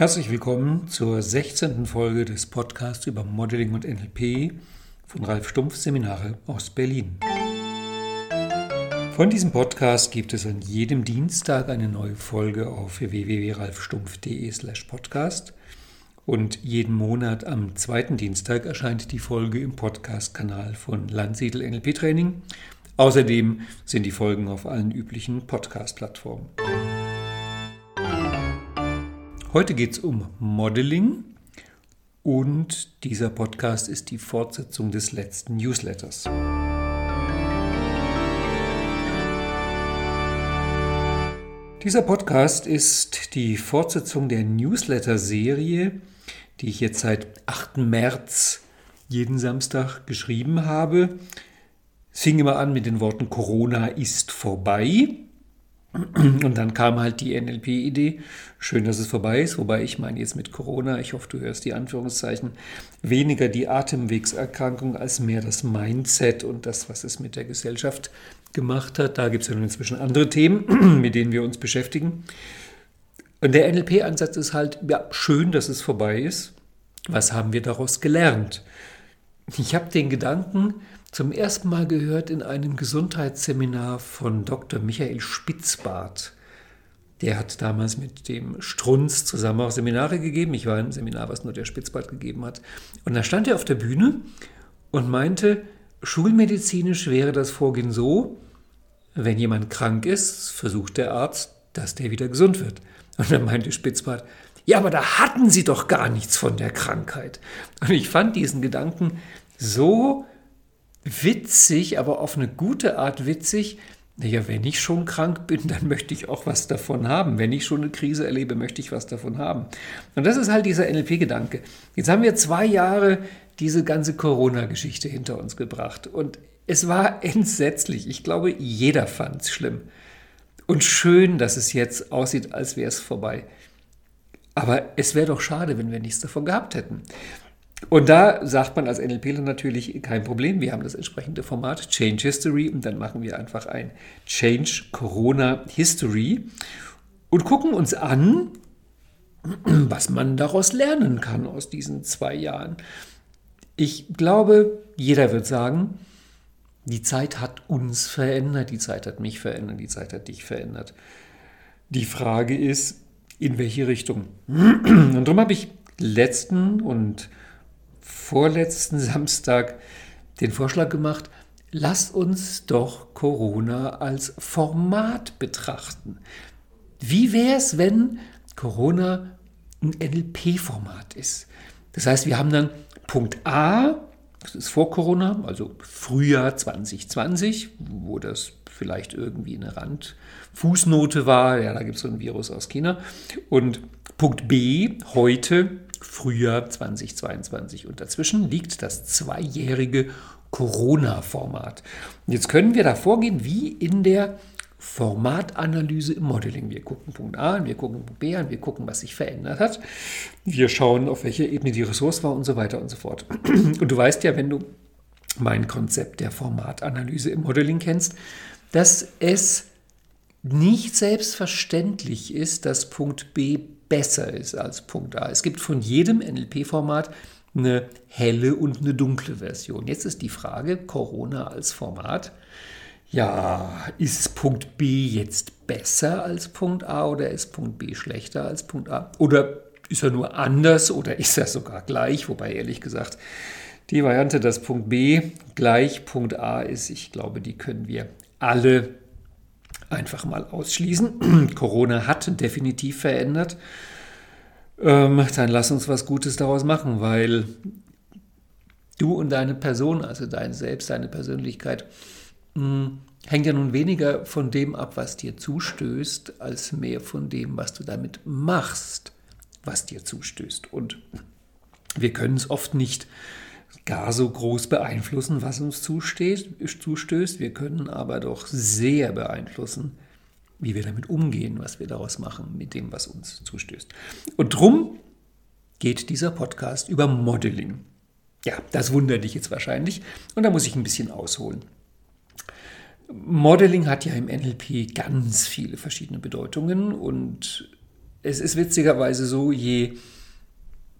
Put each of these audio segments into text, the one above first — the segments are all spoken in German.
Herzlich willkommen zur 16. Folge des Podcasts über Modeling und NLP von Ralf Stumpf Seminare aus Berlin. Von diesem Podcast gibt es an jedem Dienstag eine neue Folge auf www.ralfstumpf.de/podcast und jeden Monat am zweiten Dienstag erscheint die Folge im Podcast-Kanal von Landsiedel NLP Training. Außerdem sind die Folgen auf allen üblichen Podcast-Plattformen. Heute geht es um Modeling und dieser Podcast ist die Fortsetzung des letzten Newsletters. Dieser Podcast ist die Fortsetzung der Newsletter-Serie, die ich jetzt seit 8. März jeden Samstag geschrieben habe. Es fing immer an mit den Worten Corona ist vorbei. Und dann kam halt die NLP-Idee. Schön, dass es vorbei ist, wobei ich meine jetzt mit Corona, ich hoffe, du hörst die Anführungszeichen, weniger die Atemwegserkrankung als mehr das Mindset und das, was es mit der Gesellschaft gemacht hat. Da gibt es ja nun inzwischen andere Themen, mit denen wir uns beschäftigen. Und der NLP-Ansatz ist halt, ja, schön, dass es vorbei ist. Was haben wir daraus gelernt? Ich habe den Gedanken, zum ersten Mal gehört in einem Gesundheitsseminar von Dr. Michael Spitzbart. Der hat damals mit dem Strunz zusammen auch Seminare gegeben. Ich war im Seminar, was nur der Spitzbart gegeben hat. Und da stand er auf der Bühne und meinte, schulmedizinisch wäre das Vorgehen so, wenn jemand krank ist, versucht der Arzt, dass der wieder gesund wird. Und dann meinte Spitzbart, ja, aber da hatten Sie doch gar nichts von der Krankheit. Und ich fand diesen Gedanken so witzig, aber auf eine gute Art witzig. Naja, wenn ich schon krank bin, dann möchte ich auch was davon haben. Wenn ich schon eine Krise erlebe, möchte ich was davon haben. Und das ist halt dieser NLP-Gedanke. Jetzt haben wir zwei Jahre diese ganze Corona-Geschichte hinter uns gebracht. Und es war entsetzlich. Ich glaube, jeder fand es schlimm. Und schön, dass es jetzt aussieht, als wäre es vorbei. Aber es wäre doch schade, wenn wir nichts davon gehabt hätten. Und da sagt man als NLPler natürlich kein Problem. Wir haben das entsprechende Format Change History und dann machen wir einfach ein Change Corona History und gucken uns an, was man daraus lernen kann aus diesen zwei Jahren. Ich glaube, jeder wird sagen, die Zeit hat uns verändert, die Zeit hat mich verändert, die Zeit hat dich verändert. Die Frage ist, in welche Richtung? Und darum habe ich letzten und vorletzten Samstag den Vorschlag gemacht, lasst uns doch Corona als Format betrachten. Wie wäre es, wenn Corona ein NLP-Format ist? Das heißt, wir haben dann Punkt A, das ist vor Corona, also Frühjahr 2020, wo das vielleicht irgendwie eine Randfußnote war. Ja, da gibt es so ein Virus aus China. Und Punkt B, heute Frühjahr 2022. Und dazwischen liegt das zweijährige Corona-Format. Jetzt können wir da vorgehen wie in der Formatanalyse im Modeling. Wir gucken Punkt A an, wir gucken Punkt B an, wir gucken, was sich verändert hat. Wir schauen, auf welcher Ebene die Ressource war und so weiter und so fort. Und du weißt ja, wenn du mein Konzept der Formatanalyse im Modeling kennst, dass es nicht selbstverständlich ist, dass Punkt B besser ist als Punkt A. Es gibt von jedem NLP-Format eine helle und eine dunkle Version. Jetzt ist die Frage, Corona als Format. Ja, ist Punkt B jetzt besser als Punkt A oder ist Punkt B schlechter als Punkt A? Oder ist er nur anders oder ist er sogar gleich? Wobei ehrlich gesagt, die Variante, dass Punkt B gleich Punkt A ist, ich glaube, die können wir alle einfach mal ausschließen. Corona hat definitiv verändert. Ähm, dann lass uns was Gutes daraus machen, weil du und deine Person, also dein Selbst, deine Persönlichkeit, mh, hm, hängt ja nun weniger von dem ab, was dir zustößt, als mehr von dem, was du damit machst, was dir zustößt. Und wir können es oft nicht gar so groß beeinflussen, was uns zusteht, zustößt. Wir können aber doch sehr beeinflussen, wie wir damit umgehen, was wir daraus machen mit dem, was uns zustößt. Und drum geht dieser Podcast über Modeling. Ja, das wundert dich jetzt wahrscheinlich und da muss ich ein bisschen ausholen. Modeling hat ja im NLP ganz viele verschiedene Bedeutungen und es ist witzigerweise so, je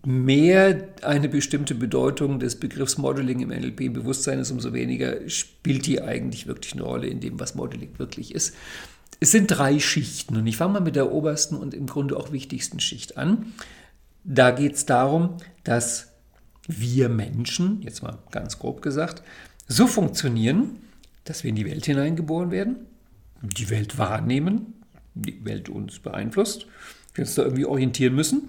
mehr eine bestimmte Bedeutung des Begriffs Modeling im NLP Bewusstsein ist, umso weniger spielt die eigentlich wirklich eine Rolle in dem, was Modeling wirklich ist. Es sind drei Schichten und ich fange mal mit der obersten und im Grunde auch wichtigsten Schicht an. Da geht es darum, dass wir Menschen, jetzt mal ganz grob gesagt, so funktionieren, dass wir in die Welt hineingeboren werden, die Welt wahrnehmen, die Welt uns beeinflusst, wir uns da irgendwie orientieren müssen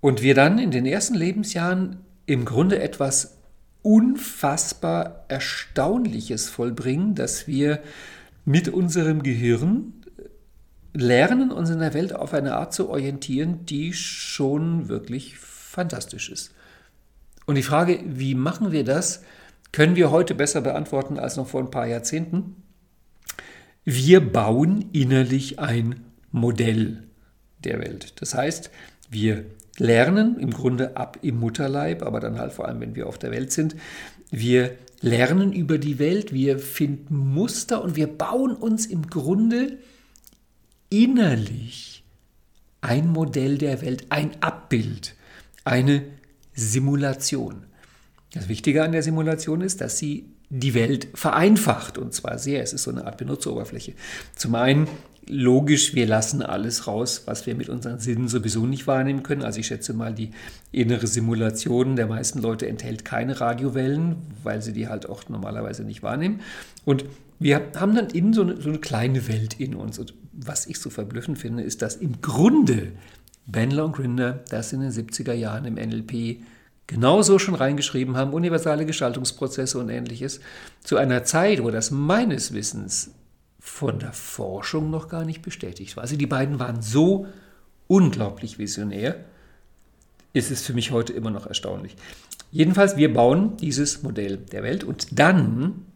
und wir dann in den ersten Lebensjahren im Grunde etwas unfassbar Erstaunliches vollbringen, dass wir mit unserem Gehirn lernen, uns in der Welt auf eine Art zu orientieren, die schon wirklich fantastisch ist. Und die Frage, wie machen wir das, können wir heute besser beantworten als noch vor ein paar Jahrzehnten. Wir bauen innerlich ein Modell der Welt. Das heißt, wir lernen im Grunde ab im Mutterleib, aber dann halt vor allem, wenn wir auf der Welt sind. Wir lernen über die Welt, wir finden Muster und wir bauen uns im Grunde innerlich ein Modell der Welt, ein Abbild, eine Simulation. Das Wichtige an der Simulation ist, dass sie die Welt vereinfacht und zwar sehr. Es ist so eine Art Benutzeroberfläche. Zum einen logisch, wir lassen alles raus, was wir mit unseren Sinnen sowieso nicht wahrnehmen können. Also ich schätze mal, die innere Simulation der meisten Leute enthält keine Radiowellen, weil sie die halt auch normalerweise nicht wahrnehmen. Und wir haben dann innen so eine, so eine kleine Welt in uns. Und was ich so verblüffend finde, ist, dass im Grunde Ben Longrinder das in den 70er Jahren im NLP genauso schon reingeschrieben haben, universale Gestaltungsprozesse und ähnliches, zu einer Zeit, wo das meines Wissens von der Forschung noch gar nicht bestätigt war. Also die beiden waren so unglaublich visionär, ist es für mich heute immer noch erstaunlich. Jedenfalls, wir bauen dieses Modell der Welt und dann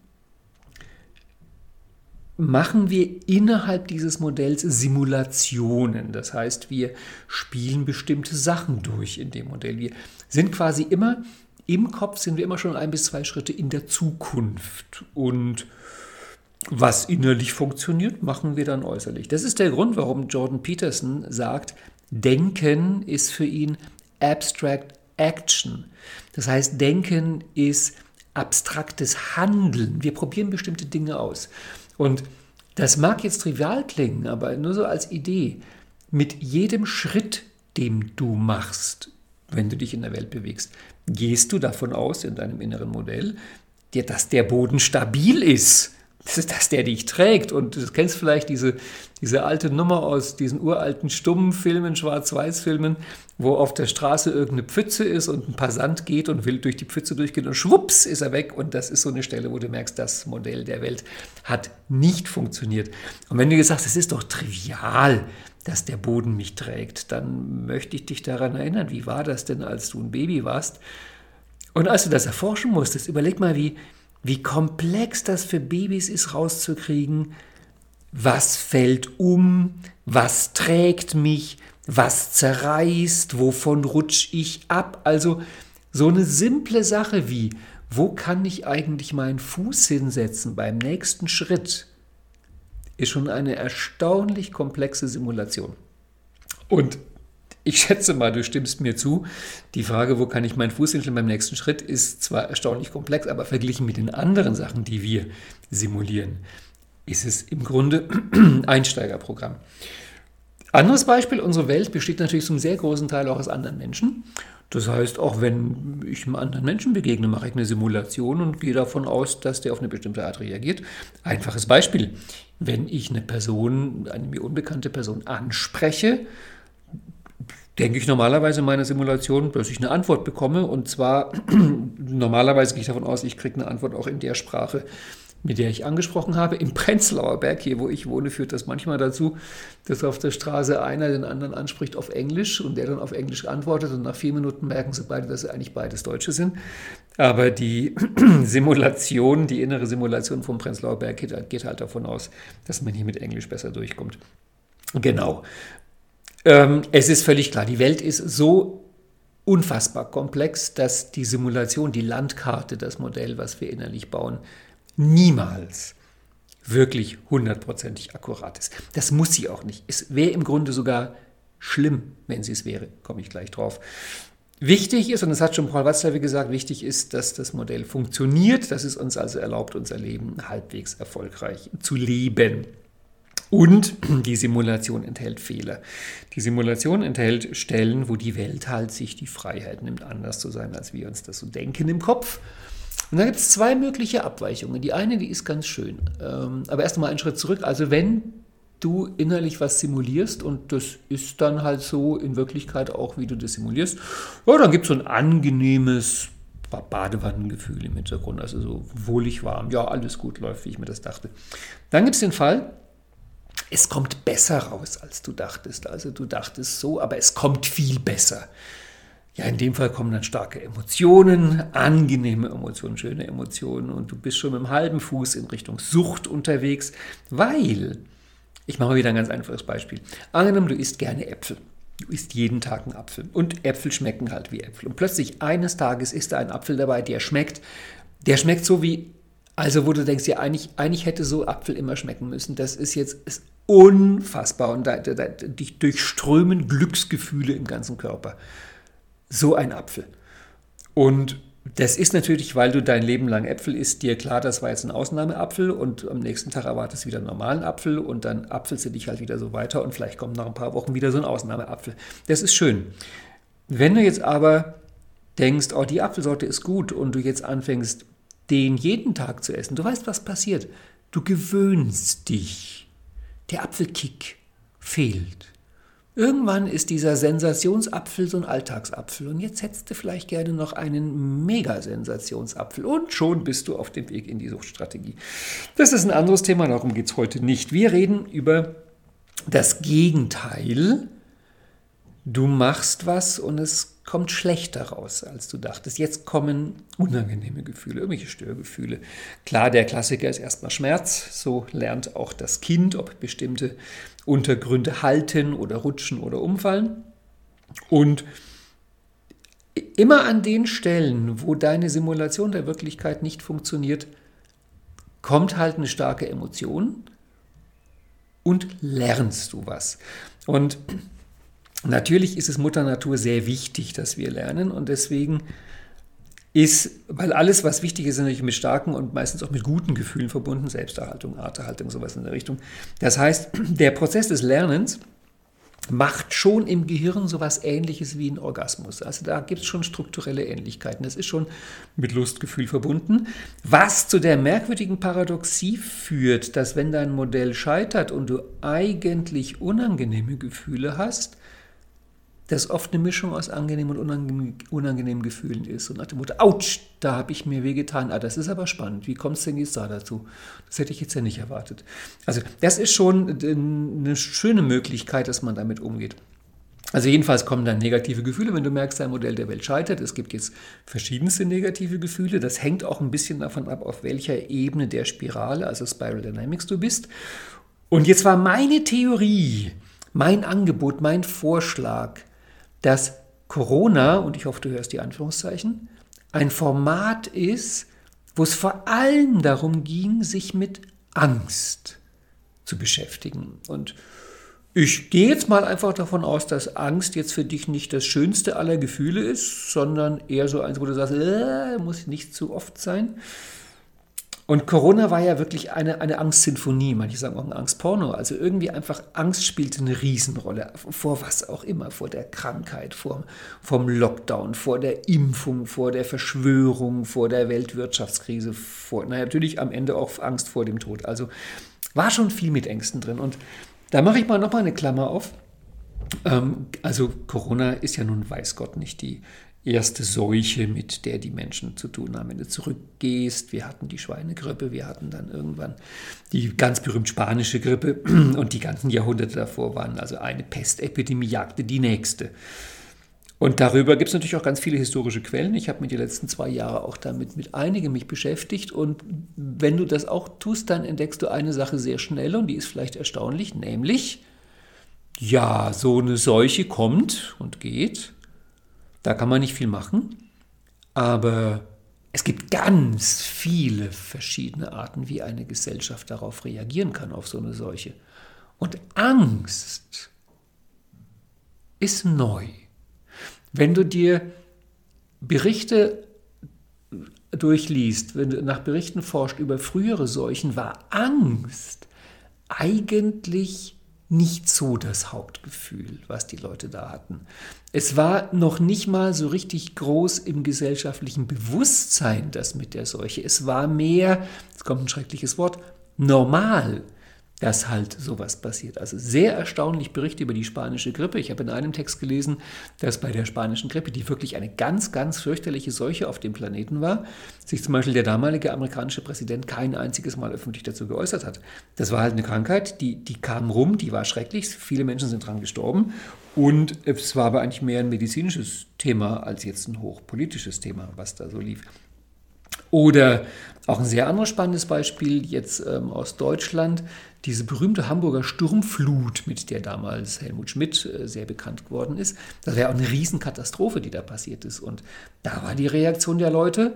machen wir innerhalb dieses Modells Simulationen. Das heißt, wir spielen bestimmte Sachen durch in dem Modell. Wir sind quasi immer im Kopf, sind wir immer schon ein bis zwei Schritte in der Zukunft und was innerlich funktioniert, machen wir dann äußerlich. Das ist der Grund, warum Jordan Peterson sagt, Denken ist für ihn Abstract Action. Das heißt, Denken ist abstraktes Handeln. Wir probieren bestimmte Dinge aus. Und das mag jetzt trivial klingen, aber nur so als Idee. Mit jedem Schritt, den du machst, wenn du dich in der Welt bewegst, gehst du davon aus, in deinem inneren Modell, dass der Boden stabil ist das ist das, der dich trägt. Und du kennst vielleicht diese, diese alte Nummer aus diesen uralten Stummfilmen, Schwarz-Weiß-Filmen, wo auf der Straße irgendeine Pfütze ist und ein Passant geht und will durch die Pfütze durchgehen und schwupps ist er weg. Und das ist so eine Stelle, wo du merkst, das Modell der Welt hat nicht funktioniert. Und wenn du gesagt hast, es ist doch trivial, dass der Boden mich trägt, dann möchte ich dich daran erinnern, wie war das denn, als du ein Baby warst? Und als du das erforschen musstest, überleg mal, wie, wie komplex das für Babys ist, rauszukriegen, was fällt um, was trägt mich, was zerreißt, wovon rutsche ich ab. Also so eine simple Sache wie, wo kann ich eigentlich meinen Fuß hinsetzen beim nächsten Schritt, ist schon eine erstaunlich komplexe Simulation. Und ich schätze mal, du stimmst mir zu. Die Frage, wo kann ich meinen Fuß hinstellen beim nächsten Schritt, ist zwar erstaunlich komplex, aber verglichen mit den anderen Sachen, die wir simulieren, ist es im Grunde Einsteigerprogramm. Anderes Beispiel, unsere Welt besteht natürlich zum sehr großen Teil auch aus anderen Menschen. Das heißt, auch wenn ich einem anderen Menschen begegne, mache ich eine Simulation und gehe davon aus, dass der auf eine bestimmte Art reagiert. Einfaches Beispiel. Wenn ich eine Person, eine mir unbekannte Person anspreche, denke ich normalerweise in meiner Simulation, dass ich eine Antwort bekomme. Und zwar, normalerweise gehe ich davon aus, ich kriege eine Antwort auch in der Sprache, mit der ich angesprochen habe. Im Prenzlauer Berg, hier wo ich wohne, führt das manchmal dazu, dass auf der Straße einer den anderen anspricht auf Englisch und der dann auf Englisch antwortet und nach vier Minuten merken sie beide, dass sie eigentlich beides Deutsche sind. Aber die Simulation, die innere Simulation vom Prenzlauer Berg geht, geht halt davon aus, dass man hier mit Englisch besser durchkommt. Genau. Ähm, es ist völlig klar, die Welt ist so unfassbar komplex, dass die Simulation, die Landkarte, das Modell, was wir innerlich bauen, niemals wirklich hundertprozentig akkurat ist. Das muss sie auch nicht. Es wäre im Grunde sogar schlimm, wenn sie es wäre, komme ich gleich drauf. Wichtig ist, und das hat schon Paul Watzlawick gesagt, wichtig ist, dass das Modell funktioniert, dass es uns also erlaubt, unser Leben halbwegs erfolgreich zu leben. Und die Simulation enthält Fehler. Die Simulation enthält Stellen, wo die Welt halt sich die Freiheit nimmt, anders zu sein, als wir uns das so denken im Kopf. Und da gibt es zwei mögliche Abweichungen. Die eine, die ist ganz schön. Ähm, aber erst einmal einen Schritt zurück. Also wenn du innerlich was simulierst und das ist dann halt so in Wirklichkeit auch, wie du das simulierst, ja, dann gibt es so ein angenehmes Badewannengefühl im Hintergrund, also so wohlig warm, ja, alles gut läuft, wie ich mir das dachte. Dann gibt es den Fall, es kommt besser raus, als du dachtest. Also du dachtest so, aber es kommt viel besser. Ja, in dem Fall kommen dann starke Emotionen, angenehme Emotionen, schöne Emotionen und du bist schon mit dem halben Fuß in Richtung Sucht unterwegs, weil, ich mache mal wieder ein ganz einfaches Beispiel. Angenommen, du isst gerne Äpfel. Du isst jeden Tag einen Apfel und Äpfel schmecken halt wie Äpfel. Und plötzlich eines Tages ist da ein Apfel dabei, der schmeckt, der schmeckt so wie, also wo du denkst, ja, eigentlich, eigentlich hätte so Apfel immer schmecken müssen. Das ist jetzt ist unfassbar und da, da, dich durchströmen Glücksgefühle im ganzen Körper so ein Apfel. Und das ist natürlich, weil du dein Leben lang Äpfel isst, dir klar, das war jetzt ein Ausnahmeapfel und am nächsten Tag erwartest du wieder einen normalen Apfel und dann apfelst du dich halt wieder so weiter und vielleicht kommt nach ein paar Wochen wieder so ein Ausnahmeapfel. Das ist schön. Wenn du jetzt aber denkst, oh, die Apfelsorte ist gut und du jetzt anfängst, den jeden Tag zu essen, du weißt, was passiert. Du gewöhnst dich. Der Apfelkick fehlt. Irgendwann ist dieser Sensationsapfel so ein Alltagsapfel und jetzt hättest du vielleicht gerne noch einen Mega-Sensationsapfel und schon bist du auf dem Weg in die Suchtstrategie. Das ist ein anderes Thema, darum geht es heute nicht. Wir reden über das Gegenteil. Du machst was und es kommt schlechter raus, als du dachtest. Jetzt kommen unangenehme Gefühle, irgendwelche Störgefühle. Klar, der Klassiker ist erstmal Schmerz. So lernt auch das Kind, ob bestimmte Untergründe halten oder rutschen oder umfallen. Und immer an den Stellen, wo deine Simulation der Wirklichkeit nicht funktioniert, kommt halt eine starke Emotion und lernst du was. Und Natürlich ist es Mutter Natur sehr wichtig, dass wir lernen und deswegen ist, weil alles, was wichtig ist, natürlich mit starken und meistens auch mit guten Gefühlen verbunden, Selbsterhaltung, Arterhaltung, sowas in der Richtung. Das heißt, der Prozess des Lernens macht schon im Gehirn sowas ähnliches wie ein Orgasmus. Also da gibt es schon strukturelle Ähnlichkeiten. Das ist schon mit Lustgefühl verbunden. Was zu der merkwürdigen Paradoxie führt, dass wenn dein Modell scheitert und du eigentlich unangenehme Gefühle hast, das oft eine Mischung aus angenehmen und unangenehmen, Gefühlen ist. Und nach dem Motto, ouch, da habe ich mir wehgetan. Ah, das ist aber spannend. Wie kommt es denn jetzt da dazu? Das hätte ich jetzt ja nicht erwartet. Also das ist schon eine schöne Möglichkeit, dass man damit umgeht. Also jedenfalls kommen dann negative Gefühle, wenn du merkst, dein Modell der Welt scheitert. Es gibt jetzt verschiedenste negative Gefühle. Das hängt auch ein bisschen davon ab, auf welcher Ebene der Spirale, also Spiral Dynamics, du bist. Und jetzt war meine Theorie, mein Angebot, mein Vorschlag, dass Corona, und ich hoffe, du hörst die Anführungszeichen, ein Format ist, wo es vor allem darum ging, sich mit Angst zu beschäftigen. Und ich gehe jetzt mal einfach davon aus, dass Angst jetzt für dich nicht das schönste aller Gefühle ist, sondern eher so eins, wo du sagst, äh, muss nicht zu oft sein. Und Corona war ja wirklich eine, eine Angstsinfonie, manche sagen auch ein Angstporno. Also irgendwie einfach Angst spielte eine Riesenrolle. Vor was auch immer, vor der Krankheit, vor, vom Lockdown, vor der Impfung, vor der Verschwörung, vor der Weltwirtschaftskrise, vor, na natürlich am Ende auch Angst vor dem Tod. Also war schon viel mit Ängsten drin. Und da mache ich mal nochmal eine Klammer auf. Ähm, also Corona ist ja nun, weiß Gott, nicht die erste Seuche, mit der die Menschen zu tun haben. Wenn du zurückgehst, wir hatten die Schweinegrippe, wir hatten dann irgendwann die ganz berühmt spanische Grippe und die ganzen Jahrhunderte davor waren also eine Pestepidemie jagte die nächste. Und darüber gibt es natürlich auch ganz viele historische Quellen. Ich habe mir die letzten zwei Jahre auch damit mit einigen mich beschäftigt. Und wenn du das auch tust, dann entdeckst du eine Sache sehr schnell und die ist vielleicht erstaunlich, nämlich, ja, so eine Seuche kommt und geht da kann man nicht viel machen, aber es gibt ganz viele verschiedene Arten, wie eine Gesellschaft darauf reagieren kann, auf so eine Seuche. Und Angst ist neu. Wenn du dir Berichte durchliest, wenn du nach Berichten forscht über frühere Seuchen, war Angst eigentlich nicht so das Hauptgefühl, was die Leute da hatten. Es war noch nicht mal so richtig groß im gesellschaftlichen Bewusstsein, das mit der Seuche. Es war mehr, jetzt kommt ein schreckliches Wort, normal dass halt sowas passiert. Also sehr erstaunlich Berichte über die spanische Grippe. Ich habe in einem Text gelesen, dass bei der spanischen Grippe, die wirklich eine ganz, ganz fürchterliche Seuche auf dem Planeten war, sich zum Beispiel der damalige amerikanische Präsident kein einziges Mal öffentlich dazu geäußert hat. Das war halt eine Krankheit, die, die kam rum, die war schrecklich, viele Menschen sind dran gestorben und es war aber eigentlich mehr ein medizinisches Thema als jetzt ein hochpolitisches Thema, was da so lief. Oder auch ein sehr anderes spannendes Beispiel jetzt ähm, aus Deutschland, diese berühmte Hamburger Sturmflut, mit der damals Helmut Schmidt äh, sehr bekannt geworden ist. Das wäre auch eine Riesenkatastrophe, die da passiert ist. Und da war die Reaktion der Leute,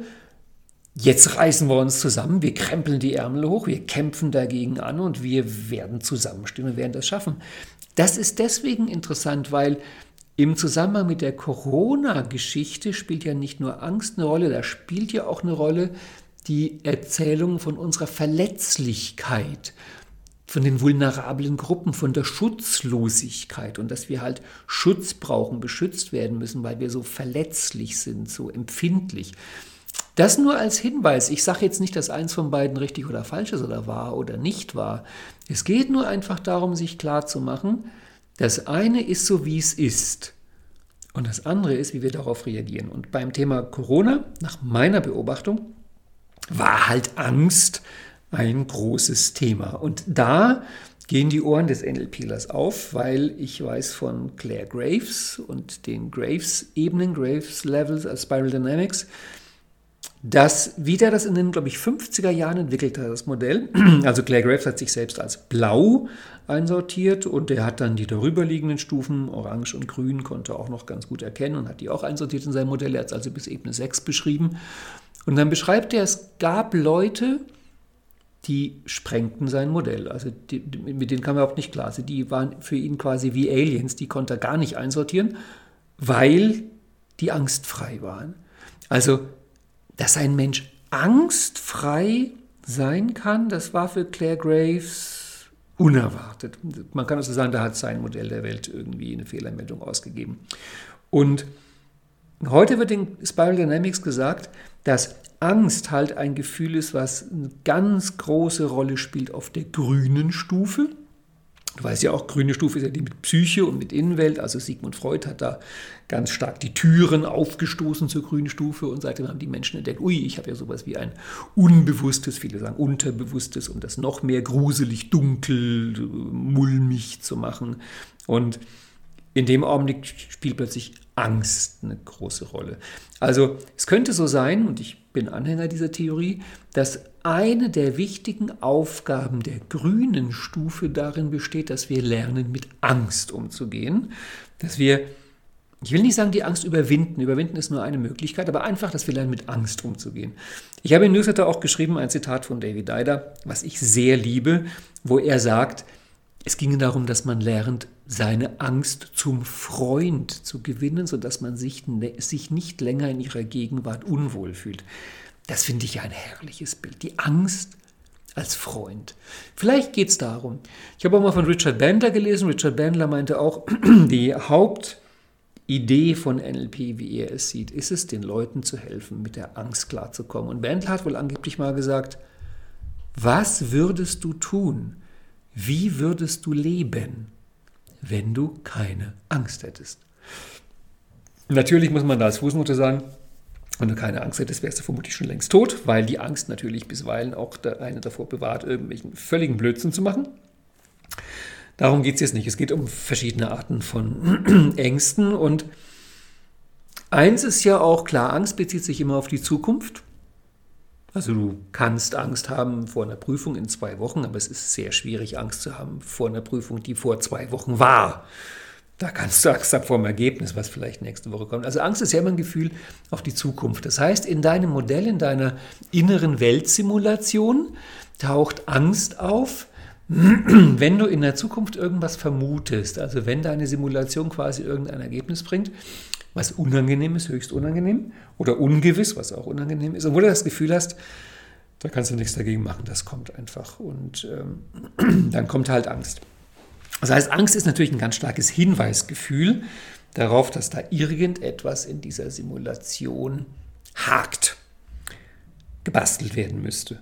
jetzt reißen wir uns zusammen, wir krempeln die Ärmel hoch, wir kämpfen dagegen an und wir werden zusammenstehen und werden das schaffen. Das ist deswegen interessant, weil im Zusammenhang mit der Corona-Geschichte spielt ja nicht nur Angst eine Rolle, da spielt ja auch eine Rolle die Erzählung von unserer Verletzlichkeit, von den vulnerablen Gruppen, von der Schutzlosigkeit und dass wir halt Schutz brauchen, beschützt werden müssen, weil wir so verletzlich sind, so empfindlich. Das nur als Hinweis. Ich sage jetzt nicht, dass eins von beiden richtig oder falsch ist oder wahr oder nicht wahr. Es geht nur einfach darum, sich klarzumachen, das eine ist so, wie es ist. Und das andere ist, wie wir darauf reagieren. Und beim Thema Corona, nach meiner Beobachtung, war halt Angst ein großes Thema. Und da gehen die Ohren des NLPlers auf, weil ich weiß von Claire Graves und den Graves-Ebenen, Graves-Levels als Spiral Dynamics, dass wieder das in den, glaube ich, 50er Jahren entwickelt hat, das Modell. Also Claire Graves hat sich selbst als blau einsortiert und er hat dann die darüberliegenden Stufen, orange und grün, konnte auch noch ganz gut erkennen und hat die auch einsortiert in sein Modell. Er hat es also bis Ebene 6 beschrieben. Und dann beschreibt er, es gab Leute, die sprengten sein Modell. Also die, mit denen kam er überhaupt nicht klar. Also die waren für ihn quasi wie Aliens, die konnte er gar nicht einsortieren, weil die angstfrei waren. Also dass ein Mensch angstfrei sein kann, das war für Claire Graves unerwartet. Man kann also sagen, da hat sein Modell der Welt irgendwie eine Fehlermeldung ausgegeben. Und heute wird in Spiral Dynamics gesagt, dass Angst halt ein Gefühl ist, was eine ganz große Rolle spielt auf der grünen Stufe. Du weißt ja auch, grüne Stufe ist ja die mit Psyche und mit Innenwelt. Also Sigmund Freud hat da ganz stark die Türen aufgestoßen zur grünen Stufe und seitdem haben die Menschen entdeckt, ui, ich habe ja sowas wie ein unbewusstes, viele sagen unterbewusstes, um das noch mehr gruselig, dunkel, mulmig zu machen. Und in dem Augenblick spielt plötzlich Angst eine große Rolle. Also es könnte so sein, und ich bin Anhänger dieser Theorie, dass eine der wichtigen Aufgaben der grünen Stufe darin besteht, dass wir lernen, mit Angst umzugehen, dass wir ich will nicht sagen, die Angst überwinden. Überwinden ist nur eine Möglichkeit, aber einfach, dass wir lernen, mit Angst umzugehen. Ich habe in Newsletter auch geschrieben, ein Zitat von David Dider, was ich sehr liebe, wo er sagt, es ginge darum, dass man lernt, seine Angst zum Freund zu gewinnen, sodass man sich, ne, sich nicht länger in ihrer Gegenwart unwohl fühlt. Das finde ich ein herrliches Bild. Die Angst als Freund. Vielleicht geht es darum. Ich habe auch mal von Richard Bandler gelesen. Richard Bandler meinte auch, die Hauptidee von NLP, wie er es sieht, ist es, den Leuten zu helfen, mit der Angst klarzukommen. Und Bandler hat wohl angeblich mal gesagt, was würdest du tun? Wie würdest du leben, wenn du keine Angst hättest? Natürlich muss man da als Fußnote sagen, wenn du keine Angst hättest, wärst du vermutlich schon längst tot, weil die Angst natürlich bisweilen auch eine davor bewahrt, irgendwelchen völligen Blödsinn zu machen. Darum geht es jetzt nicht. Es geht um verschiedene Arten von Ängsten. Und eins ist ja auch klar, Angst bezieht sich immer auf die Zukunft. Also du kannst Angst haben vor einer Prüfung in zwei Wochen, aber es ist sehr schwierig, Angst zu haben vor einer Prüfung, die vor zwei Wochen war. Da kannst du Angst haben vor dem Ergebnis, was vielleicht nächste Woche kommt. Also Angst ist ja immer ein Gefühl auf die Zukunft. Das heißt, in deinem Modell, in deiner inneren Weltsimulation taucht Angst auf, wenn du in der Zukunft irgendwas vermutest, also wenn deine Simulation quasi irgendein Ergebnis bringt, was unangenehm ist, höchst unangenehm, oder ungewiss, was auch unangenehm ist, obwohl du das Gefühl hast, da kannst du nichts dagegen machen, das kommt einfach. Und ähm, dann kommt halt Angst. Das heißt, Angst ist natürlich ein ganz starkes Hinweisgefühl darauf, dass da irgendetwas in dieser Simulation hakt, gebastelt werden müsste.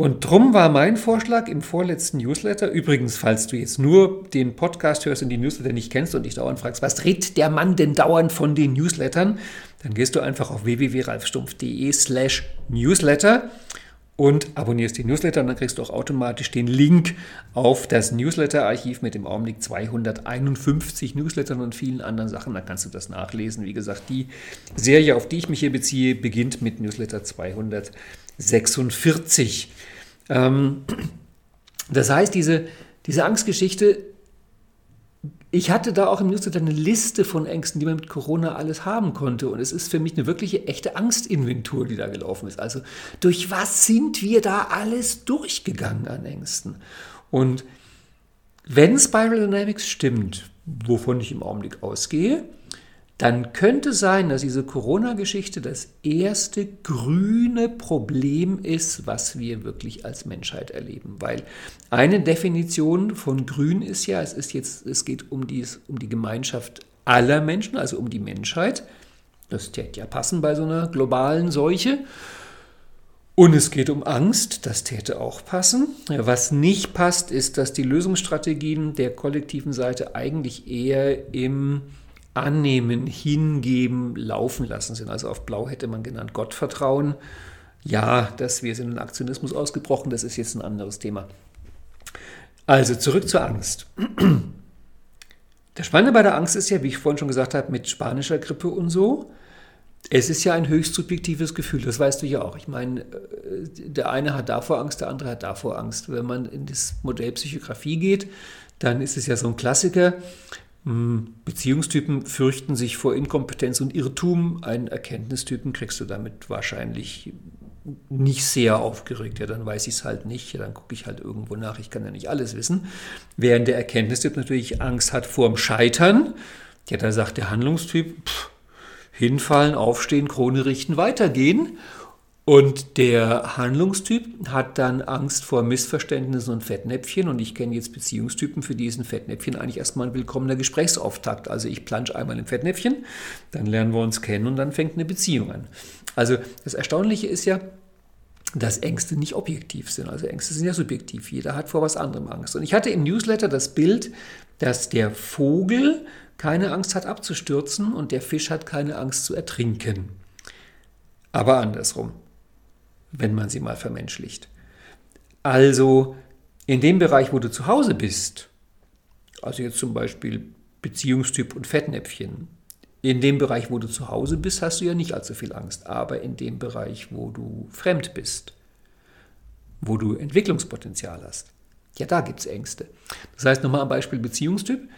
Und drum war mein Vorschlag im vorletzten Newsletter, übrigens, falls du jetzt nur den Podcast hörst und die Newsletter nicht kennst und dich dauernd fragst, was redet der Mann denn dauernd von den Newslettern, dann gehst du einfach auf www.ralfstumpf.de slash Newsletter und abonnierst die Newsletter und dann kriegst du auch automatisch den Link auf das Newsletter-Archiv mit dem Augenblick 251 Newslettern und vielen anderen Sachen. Da kannst du das nachlesen. Wie gesagt, die Serie, auf die ich mich hier beziehe, beginnt mit Newsletter 246. Ähm, das heißt, diese, diese Angstgeschichte ich hatte da auch im Newsletter eine Liste von Ängsten, die man mit Corona alles haben konnte. Und es ist für mich eine wirkliche echte Angstinventur, die da gelaufen ist. Also durch was sind wir da alles durchgegangen an Ängsten? Und wenn Spiral Dynamics stimmt, wovon ich im Augenblick ausgehe, dann könnte sein, dass diese Corona-Geschichte das erste grüne Problem ist, was wir wirklich als Menschheit erleben. Weil eine Definition von grün ist ja, es ist jetzt, es geht um die, um die Gemeinschaft aller Menschen, also um die Menschheit. Das täte ja passen bei so einer globalen Seuche. Und es geht um Angst, das täte auch passen. Was nicht passt, ist, dass die Lösungsstrategien der kollektiven Seite eigentlich eher im annehmen, hingeben, laufen lassen sind. Also auf Blau hätte man genannt Gottvertrauen. Ja, dass wir sind in Aktionismus ausgebrochen, das ist jetzt ein anderes Thema. Also zurück zur Angst. Der Spannende bei der Angst ist ja, wie ich vorhin schon gesagt habe, mit spanischer Grippe und so, es ist ja ein höchst subjektives Gefühl, das weißt du ja auch. Ich meine, äh, der eine hat davor Angst, der andere hat davor Angst. Wenn man in das Modell Psychografie geht, dann ist es ja so ein Klassiker. Hm, Beziehungstypen fürchten sich vor Inkompetenz und Irrtum. Einen Erkenntnistypen kriegst du damit wahrscheinlich nicht sehr aufgeregt. Ja, dann weiß ich es halt nicht. Ja, dann gucke ich halt irgendwo nach. Ich kann ja nicht alles wissen. Während der Erkenntnistyp natürlich Angst hat vor dem Scheitern. Ja, da sagt der Handlungstyp, pff, hinfallen, aufstehen, Krone richten, weitergehen. Und der Handlungstyp hat dann Angst vor Missverständnissen und Fettnäpfchen. Und ich kenne jetzt Beziehungstypen, für die ist ein Fettnäpfchen eigentlich erstmal ein willkommener Gesprächsauftakt. Also ich plansch einmal im Fettnäpfchen, dann lernen wir uns kennen und dann fängt eine Beziehung an. Also das Erstaunliche ist ja, dass Ängste nicht objektiv sind. Also Ängste sind ja subjektiv. Jeder hat vor was anderem Angst. Und ich hatte im Newsletter das Bild, dass der Vogel keine Angst hat abzustürzen und der Fisch hat keine Angst zu ertrinken. Aber andersrum wenn man sie mal vermenschlicht. Also in dem Bereich, wo du zu Hause bist, also jetzt zum Beispiel Beziehungstyp und Fettnäpfchen, in dem Bereich, wo du zu Hause bist, hast du ja nicht allzu viel Angst, aber in dem Bereich, wo du fremd bist, wo du Entwicklungspotenzial hast, ja, da gibt es Ängste. Das heißt, nochmal ein Beispiel Beziehungstyp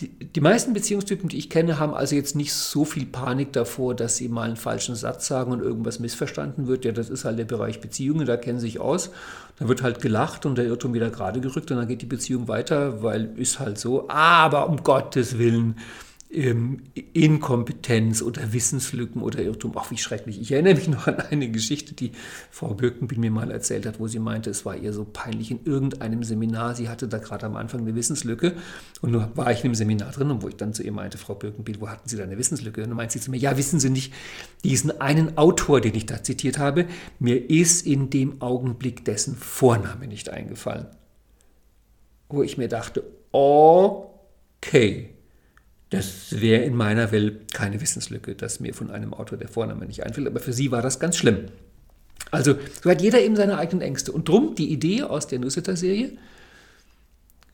die, die meisten Beziehungstypen, die ich kenne, haben also jetzt nicht so viel Panik davor, dass sie mal einen falschen Satz sagen und irgendwas missverstanden wird. Ja, das ist halt der Bereich Beziehungen, da kennen sie sich aus. Da wird halt gelacht und der Irrtum wieder gerade gerückt und dann geht die Beziehung weiter, weil ist halt so. Aber um Gottes Willen, ähm, Inkompetenz oder Wissenslücken oder Irrtum. Ach, wie schrecklich. Ich erinnere mich noch an eine Geschichte, die Frau Birkenbiel mir mal erzählt hat, wo sie meinte, es war ihr so peinlich in irgendeinem Seminar. Sie hatte da gerade am Anfang eine Wissenslücke und nur war ich in einem Seminar drin und wo ich dann zu ihr meinte, Frau Birkenbiel, wo hatten Sie da eine Wissenslücke? Und dann meinte sie zu mir, ja, wissen Sie nicht, diesen einen Autor, den ich da zitiert habe, mir ist in dem Augenblick dessen Vorname nicht eingefallen. Wo ich mir dachte, okay das wäre in meiner Welt keine Wissenslücke, dass mir von einem Autor der Vorname nicht einfällt, aber für sie war das ganz schlimm. Also, so hat jeder eben seine eigenen Ängste. Und drum die Idee aus der Newsletter-Serie,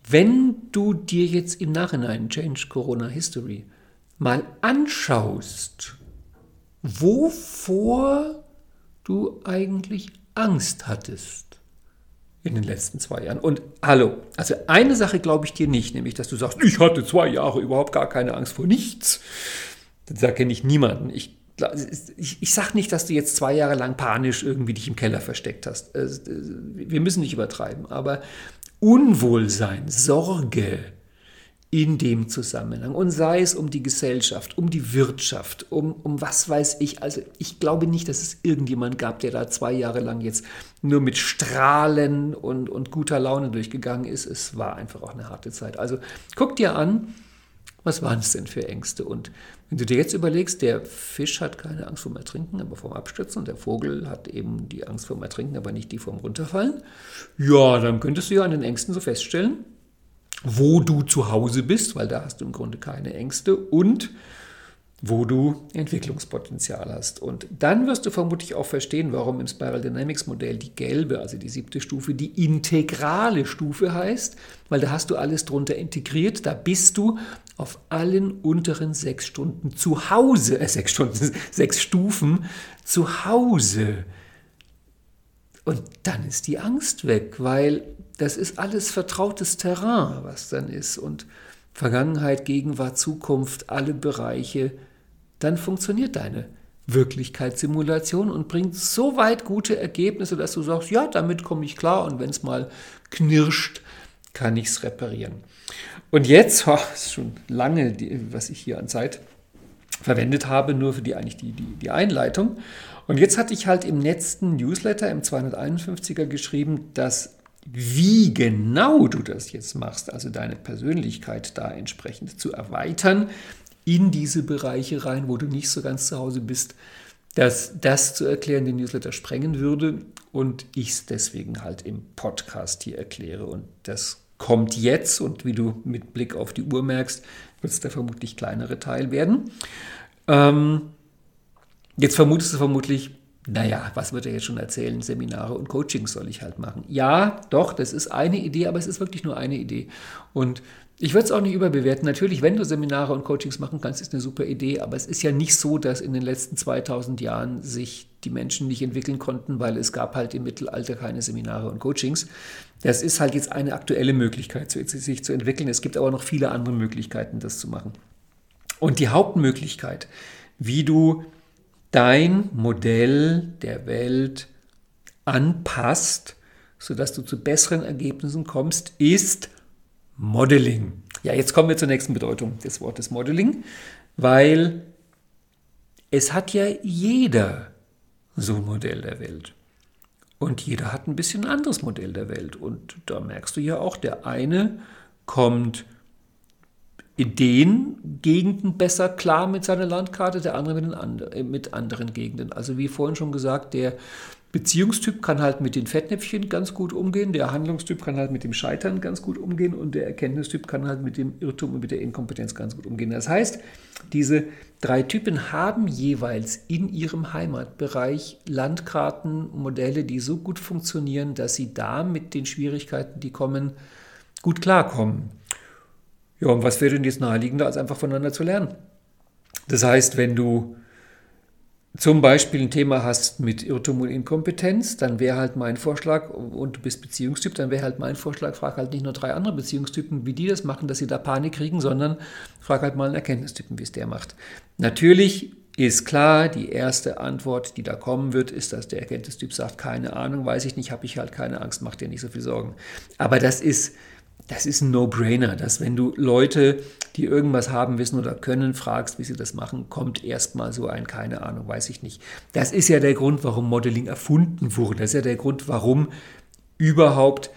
wenn du dir jetzt im Nachhinein Change Corona History mal anschaust, wovor du eigentlich Angst hattest, in den letzten zwei Jahren. Und hallo, also eine Sache glaube ich dir nicht, nämlich dass du sagst, ich hatte zwei Jahre überhaupt gar keine Angst vor nichts. Da kenne ich niemanden. Ich, ich, ich sage nicht, dass du jetzt zwei Jahre lang panisch irgendwie dich im Keller versteckt hast. Wir müssen nicht übertreiben, aber Unwohlsein, Sorge in dem Zusammenhang. Und sei es um die Gesellschaft, um die Wirtschaft, um, um was weiß ich. Also ich glaube nicht, dass es irgendjemand gab, der da zwei Jahre lang jetzt nur mit Strahlen und, und guter Laune durchgegangen ist. Es war einfach auch eine harte Zeit. Also guck dir an, was waren es denn für Ängste? Und wenn du dir jetzt überlegst, der Fisch hat keine Angst vorm Ertrinken, aber vorm Abstürzen und der Vogel hat eben die Angst vorm Ertrinken, aber nicht die vorm Runterfallen, ja, dann könntest du ja an den Ängsten so feststellen, wo du zu Hause bist, weil da hast du im Grunde keine Ängste und wo du Entwicklungspotenzial hast. Und dann wirst du vermutlich auch verstehen, warum im Spiral Dynamics Modell die gelbe, also die siebte Stufe, die integrale Stufe heißt, weil da hast du alles drunter integriert, da bist du auf allen unteren sechs Stunden zu Hause, äh, sechs Stunden, sechs Stufen zu Hause. Und dann ist die Angst weg, weil das ist alles vertrautes Terrain, was dann ist. Und Vergangenheit, Gegenwart, Zukunft, alle Bereiche, dann funktioniert deine Wirklichkeitssimulation und bringt so weit gute Ergebnisse, dass du sagst, ja, damit komme ich klar und wenn es mal knirscht, kann ich es reparieren. Und jetzt, oh, ist schon lange, die, was ich hier an Zeit verwendet habe, nur für die eigentlich die, die, die Einleitung. Und jetzt hatte ich halt im letzten Newsletter, im 251er geschrieben, dass wie genau du das jetzt machst, also deine Persönlichkeit da entsprechend zu erweitern in diese Bereiche rein, wo du nicht so ganz zu Hause bist, dass das zu erklären den Newsletter sprengen würde und ich es deswegen halt im Podcast hier erkläre. Und das kommt jetzt und wie du mit Blick auf die Uhr merkst, wird es der vermutlich kleinere Teil werden. Ähm, jetzt vermutest du vermutlich, naja, was wird er jetzt schon erzählen? Seminare und Coachings soll ich halt machen. Ja, doch, das ist eine Idee, aber es ist wirklich nur eine Idee. Und ich würde es auch nicht überbewerten. Natürlich, wenn du Seminare und Coachings machen kannst, ist eine super Idee, aber es ist ja nicht so, dass in den letzten 2000 Jahren sich die Menschen nicht entwickeln konnten, weil es gab halt im Mittelalter keine Seminare und Coachings. Das ist halt jetzt eine aktuelle Möglichkeit, sich zu entwickeln. Es gibt aber noch viele andere Möglichkeiten, das zu machen. Und die Hauptmöglichkeit, wie du dein Modell der Welt anpasst, sodass du zu besseren Ergebnissen kommst, ist Modeling. Ja, jetzt kommen wir zur nächsten Bedeutung des Wortes Modeling, weil es hat ja jeder so ein Modell der Welt. Und jeder hat ein bisschen anderes Modell der Welt. Und da merkst du ja auch, der eine kommt in den Gegenden besser klar mit seiner Landkarte, der andere mit, and äh, mit anderen Gegenden. Also wie vorhin schon gesagt, der Beziehungstyp kann halt mit den Fettnäpfchen ganz gut umgehen, der Handlungstyp kann halt mit dem Scheitern ganz gut umgehen und der Erkenntnistyp kann halt mit dem Irrtum und mit der Inkompetenz ganz gut umgehen. Das heißt, diese drei Typen haben jeweils in ihrem Heimatbereich Landkarten, Modelle, die so gut funktionieren, dass sie da mit den Schwierigkeiten, die kommen, gut klarkommen. Ja, und was wäre denn jetzt naheliegender, als einfach voneinander zu lernen? Das heißt, wenn du zum Beispiel ein Thema hast mit Irrtum und Inkompetenz, dann wäre halt mein Vorschlag, und du bist Beziehungstyp, dann wäre halt mein Vorschlag, frag halt nicht nur drei andere Beziehungstypen, wie die das machen, dass sie da Panik kriegen, sondern frag halt mal einen Erkenntnistypen, wie es der macht. Natürlich ist klar, die erste Antwort, die da kommen wird, ist, dass der Erkenntnistyp sagt, keine Ahnung, weiß ich nicht, habe ich halt keine Angst, mach dir nicht so viel Sorgen. Aber das ist das ist ein No-Brainer, dass wenn du Leute, die irgendwas haben, wissen oder können, fragst, wie sie das machen, kommt erstmal so ein, keine Ahnung, weiß ich nicht. Das ist ja der Grund, warum Modeling erfunden wurde. Das ist ja der Grund, warum überhaupt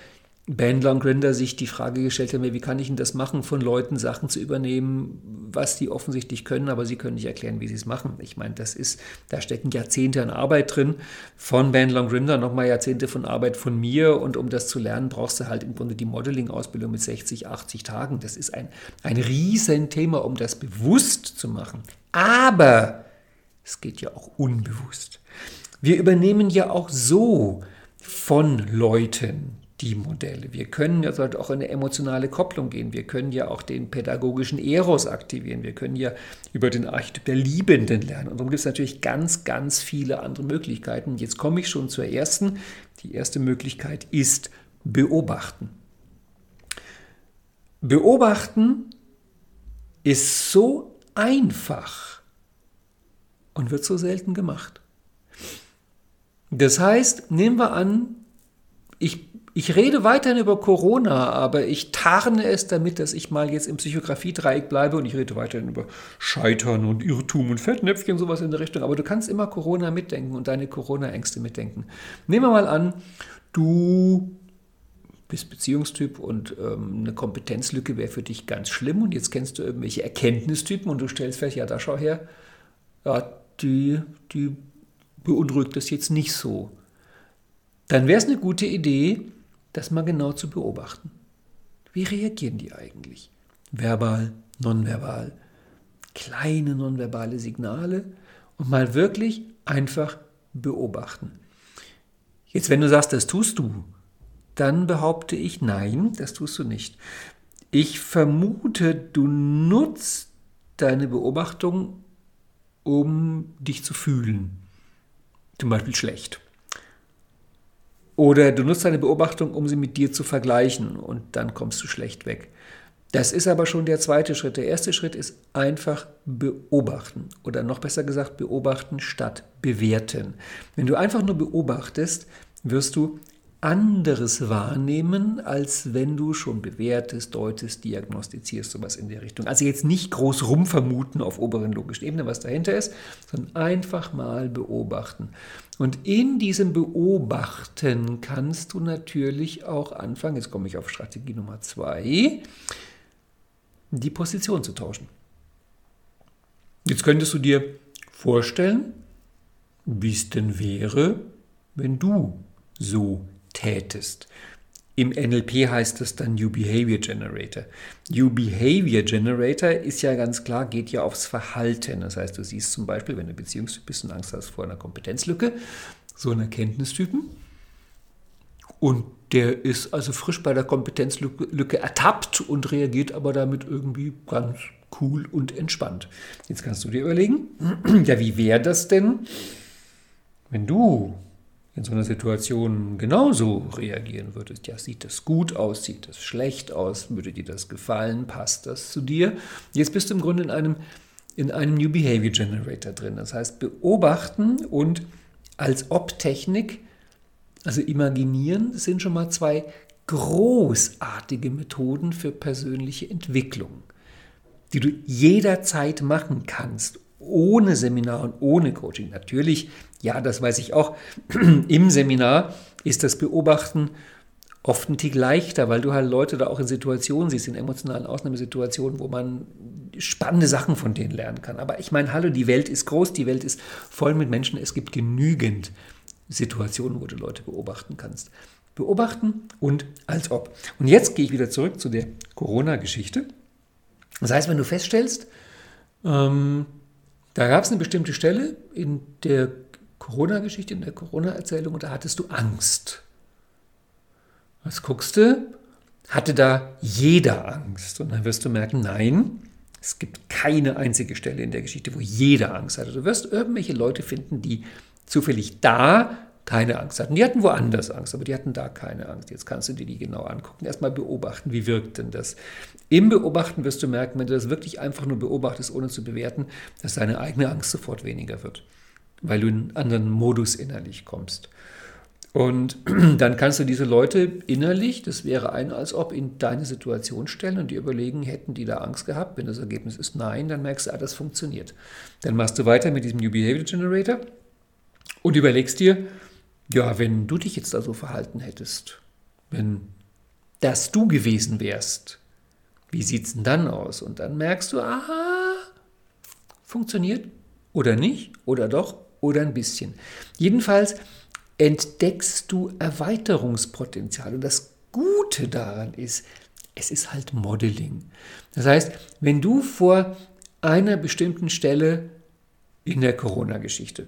Bandler und Grinder sich die Frage gestellt haben, wie kann ich denn das machen, von Leuten Sachen zu übernehmen, was die offensichtlich können, aber sie können nicht erklären, wie sie es machen. Ich meine, das ist, da stecken Jahrzehnte an Arbeit drin, von Bandler und Grinder nochmal Jahrzehnte von Arbeit von mir und um das zu lernen, brauchst du halt im Grunde die Modeling-Ausbildung mit 60, 80 Tagen. Das ist ein, ein Riesenthema, um das bewusst zu machen. Aber es geht ja auch unbewusst. Wir übernehmen ja auch so von Leuten, die Modelle. Wir können ja auch in eine emotionale Kopplung gehen. Wir können ja auch den pädagogischen Eros aktivieren. Wir können ja über den Archetyp der Liebenden lernen. Und darum gibt es natürlich ganz, ganz viele andere Möglichkeiten. Jetzt komme ich schon zur ersten. Die erste Möglichkeit ist beobachten. Beobachten ist so einfach und wird so selten gemacht. Das heißt, nehmen wir an, ich Ich rede weiterhin über Corona, aber ich tarne es damit, dass ich mal jetzt im Psychografie-Dreieck bleibe und ich rede weiterhin über Scheitern und Irrtum und Fettnäpfchen, sowas in der Richtung. Aber du kannst immer Corona mitdenken und deine Corona-Ängste mitdenken. Nehmen wir mal an, du bist Beziehungstyp und ähm, eine Kompetenzlücke wäre für dich ganz schlimm und jetzt kennst du irgendwelche Erkenntnistypen und du stellst fest, ja, da schau her, ja, die, die beunruhigt das jetzt nicht so. Dann wäre es eine gute Idee, das mal genau zu beobachten. Wie reagieren die eigentlich? Verbal, nonverbal, kleine nonverbale Signale und mal wirklich einfach beobachten. Jetzt, wenn du sagst, das tust du, dann behaupte ich, nein, das tust du nicht. Ich vermute, du nutzt deine Beobachtung, um dich zu fühlen. Zum Beispiel schlecht. Oder du nutzt deine Beobachtung, um sie mit dir zu vergleichen und dann kommst du schlecht weg. Das ist aber schon der zweite Schritt. Der erste Schritt ist einfach beobachten oder noch besser gesagt beobachten statt bewerten. Wenn du einfach nur beobachtest, wirst du anderes wahrnehmen, als wenn du schon bewertest, deutest, diagnostizierst, sowas in der Richtung. Also jetzt nicht groß rumvermuten auf oberen logischen Ebene, was dahinter ist, sondern einfach mal beobachten. Und in diesem Beobachten kannst du natürlich auch anfangen, jetzt komme ich auf Strategie Nummer zwei, die Position zu tauschen. Jetzt könntest du dir vorstellen, wie es denn wäre, wenn du so tätest. Im NLP heißt das dann New Behavior Generator. New Behavior Generator ist ja ganz klar, geht ja aufs Verhalten. Das heißt, du siehst zum Beispiel, wenn du Beziehungstyp bist und Angst hast vor einer Kompetenzlücke, so einen Erkenntnistypen. Und der ist also frisch bei der Kompetenzlücke ertappt und reagiert aber damit irgendwie ganz cool und entspannt. Jetzt kannst du dir überlegen, ja, wie wäre das denn, wenn du in so einer Situation genauso reagieren würdest. Ja, sieht das gut aus, sieht das schlecht aus, würde dir das gefallen, passt das zu dir? Jetzt bist du im Grunde in einem, in einem New Behavior Generator drin. Das heißt, beobachten und als Ob-Technik, also imaginieren, sind schon mal zwei großartige Methoden für persönliche Entwicklung, die du jederzeit machen kannst, ohne Seminar und ohne Coaching. Natürlich, ja, das weiß ich auch, im Seminar ist das Beobachten oft ein Tick leichter, weil du halt Leute da auch in Situationen siehst, in emotionalen Ausnahmesituationen, wo man spannende Sachen von denen lernen kann. Aber ich meine, hallo, die Welt ist groß, die Welt ist voll mit Menschen, es gibt genügend Situationen, wo du Leute beobachten kannst. Beobachten und als ob. Und jetzt gehe ich wieder zurück zu der Corona-Geschichte. Das heißt, wenn du feststellst, ähm, da gab es eine bestimmte Stelle in der Corona-Geschichte, in der Corona-Erzählung, und da hattest du Angst. Was guckst du? Hatte da jeder Angst? Und dann wirst du merken, nein, es gibt keine einzige Stelle in der Geschichte, wo jeder Angst hatte. Du wirst irgendwelche Leute finden, die zufällig da keine Angst hatten. Die hatten woanders Angst, aber die hatten da keine Angst. Jetzt kannst du dir die genau angucken. Erstmal beobachten, wie wirkt denn das? Im Beobachten wirst du merken, wenn du das wirklich einfach nur beobachtest, ohne zu bewerten, dass deine eigene Angst sofort weniger wird, weil du in einen anderen Modus innerlich kommst. Und dann kannst du diese Leute innerlich, das wäre ein als ob, in deine Situation stellen und dir überlegen, hätten die da Angst gehabt? Wenn das Ergebnis ist nein, dann merkst du, ah, das funktioniert. Dann machst du weiter mit diesem New Behavior Generator und überlegst dir, ja, wenn du dich jetzt da so verhalten hättest, wenn das du gewesen wärst, wie sieht es denn dann aus? Und dann merkst du, aha, funktioniert oder nicht, oder doch, oder ein bisschen. Jedenfalls entdeckst du Erweiterungspotenzial. Und das Gute daran ist, es ist halt Modeling. Das heißt, wenn du vor einer bestimmten Stelle in der Corona-Geschichte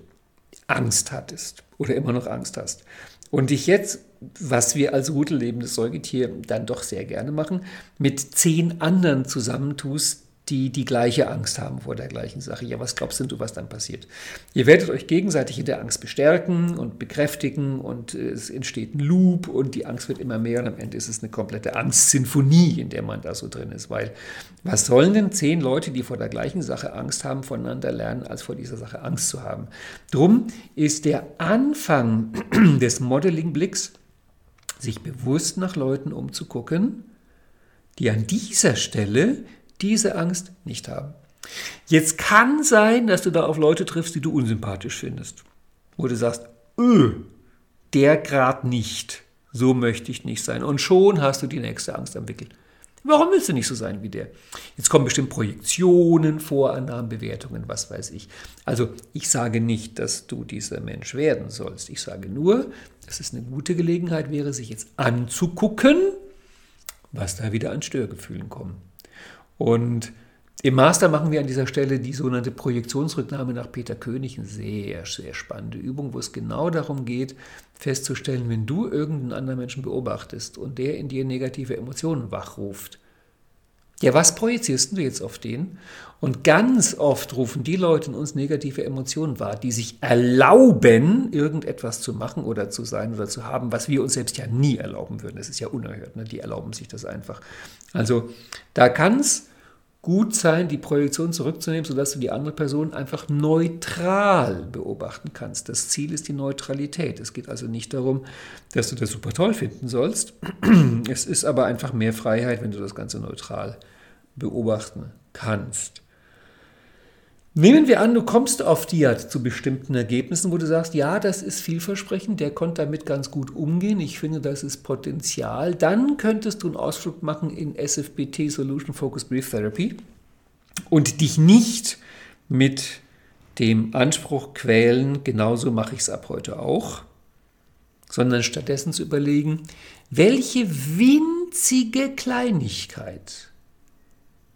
Angst hattest oder immer noch Angst hast. Und dich jetzt, was wir als rudellebendes Säugetier dann doch sehr gerne machen, mit zehn anderen zusammentust, die die gleiche Angst haben vor der gleichen Sache. Ja, was glaubst du, was dann passiert? Ihr werdet euch gegenseitig in der Angst bestärken und bekräftigen und es entsteht ein Loop und die Angst wird immer mehr und am Ende ist es eine komplette Angstsinfonie, in der man da so drin ist. Weil was sollen denn zehn Leute, die vor der gleichen Sache Angst haben, voneinander lernen, als vor dieser Sache Angst zu haben? Drum ist der Anfang des Modeling-Blicks sich bewusst nach Leuten umzugucken, die an dieser Stelle diese Angst nicht haben. Jetzt kann sein, dass du da auf Leute triffst, die du unsympathisch findest. Wo du sagst, öh, der grad nicht. So möchte ich nicht sein. Und schon hast du die nächste Angst am Wickel. Warum willst du nicht so sein wie der? Jetzt kommen bestimmt Projektionen, Vorannahmen, Bewertungen, was weiß ich. Also ich sage nicht, dass du dieser Mensch werden sollst. Ich sage nur, dass es eine gute Gelegenheit wäre, sich jetzt anzugucken, was da wieder an Störgefühlen kommen. Und im Master machen wir an dieser Stelle die sogenannte Projektionsrücknahme nach Peter König, eine sehr, sehr spannende Übung, wo es genau darum geht, festzustellen, wenn du irgendeinen anderen Menschen beobachtest und der in dir negative Emotionen wachruft, ja, was projizierst du jetzt auf den? Und ganz oft rufen die Leute in uns negative Emotionen wahr, die sich erlauben, irgendetwas zu machen oder zu sein oder zu haben, was wir uns selbst ja nie erlauben würden. Das ist ja unerhört. Ne? Die erlauben sich das einfach. Also da kann es gut sein, die Projektion zurückzunehmen, sodass du die andere Person einfach neutral beobachten kannst. Das Ziel ist die Neutralität. Es geht also nicht darum, dass du das super toll finden sollst. Es ist aber einfach mehr Freiheit, wenn du das Ganze neutral beobachten kannst. Nehmen wir an, du kommst auf Diat zu bestimmten Ergebnissen, wo du sagst, ja, das ist vielversprechend, der konnte damit ganz gut umgehen, ich finde, das ist Potenzial. Dann könntest du einen Ausflug machen in SFBT Solution Focus Brief Therapy und dich nicht mit dem Anspruch quälen, genauso mache ich es ab heute auch, sondern stattdessen zu überlegen, welche winzige Kleinigkeit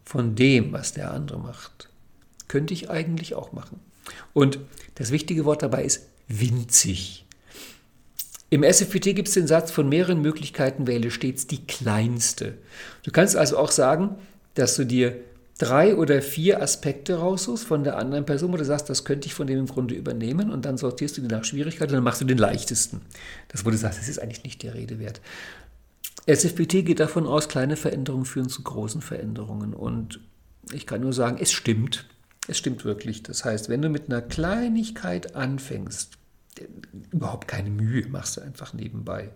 von dem, was der andere macht, könnte ich eigentlich auch machen. Und das wichtige Wort dabei ist winzig. Im SFPT gibt es den Satz, von mehreren Möglichkeiten wähle stets die kleinste. Du kannst also auch sagen, dass du dir drei oder vier Aspekte raussuchst von der anderen Person, wo du sagst, das könnte ich von dem im Grunde übernehmen und dann sortierst du die nach Schwierigkeit und dann machst du den leichtesten. Das, wo du sagst, das ist eigentlich nicht der Rede wert. SFPT geht davon aus, kleine Veränderungen führen zu großen Veränderungen und ich kann nur sagen, es stimmt. Es stimmt wirklich. Das heißt, wenn du mit einer Kleinigkeit anfängst, überhaupt keine Mühe, machst du einfach nebenbei.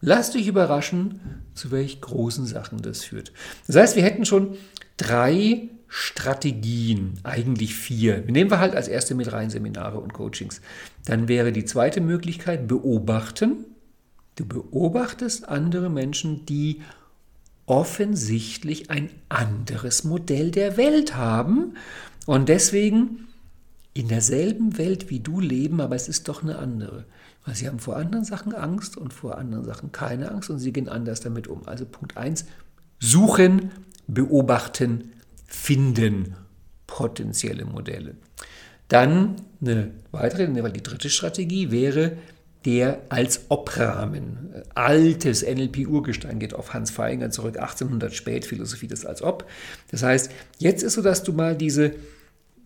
Lass dich überraschen, zu welch großen Sachen das führt. Das heißt, wir hätten schon drei Strategien, eigentlich vier. Nehmen wir halt als erste mit rein Seminare und Coachings. Dann wäre die zweite Möglichkeit beobachten. Du beobachtest andere Menschen, die offensichtlich ein anderes Modell der Welt haben und deswegen in derselben Welt wie du leben, aber es ist doch eine andere. Weil sie haben vor anderen Sachen Angst und vor anderen Sachen keine Angst und sie gehen anders damit um. Also Punkt 1, suchen, beobachten, finden potenzielle Modelle. Dann eine weitere, die dritte Strategie wäre, der als Obrahmen. Altes NLP-Urgestein geht auf Hans Feinger zurück, 1800 Spätphilosophie des als ob. Das heißt, jetzt ist so, dass du mal diese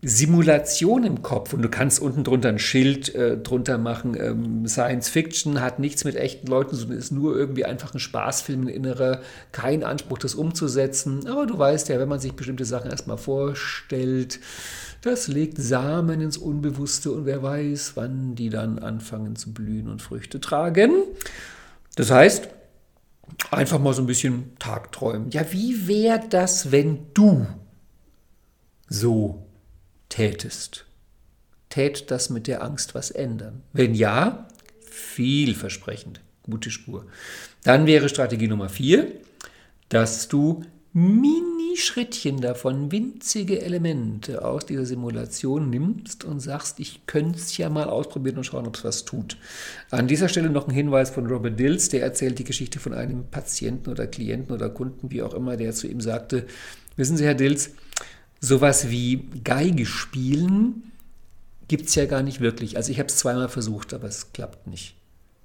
Simulation im Kopf und du kannst unten drunter ein Schild äh, drunter machen. Ähm, Science Fiction hat nichts mit echten Leuten, sondern ist nur irgendwie einfach ein Spaßfilm, ein innerer, kein Anspruch, das umzusetzen. Aber du weißt ja, wenn man sich bestimmte Sachen erstmal vorstellt, das legt Samen ins Unbewusste und wer weiß, wann die dann anfangen zu blühen und Früchte tragen. Das heißt, einfach mal so ein bisschen Tagträumen. Ja, wie wäre das, wenn du so tätest? Tät das mit der Angst was ändern? Wenn ja, vielversprechend, gute Spur. Dann wäre Strategie Nummer vier, dass du Mini-Schrittchen davon, winzige Elemente aus dieser Simulation nimmst und sagst, ich könnte es ja mal ausprobieren und schauen, ob es was tut. An dieser Stelle noch ein Hinweis von Robert Dills, der erzählt die Geschichte von einem Patienten oder Klienten oder Kunden, wie auch immer, der zu ihm sagte, wissen Sie, Herr Dills, sowas wie Geige spielen gibt es ja gar nicht wirklich. Also ich habe es zweimal versucht, aber es klappt nicht.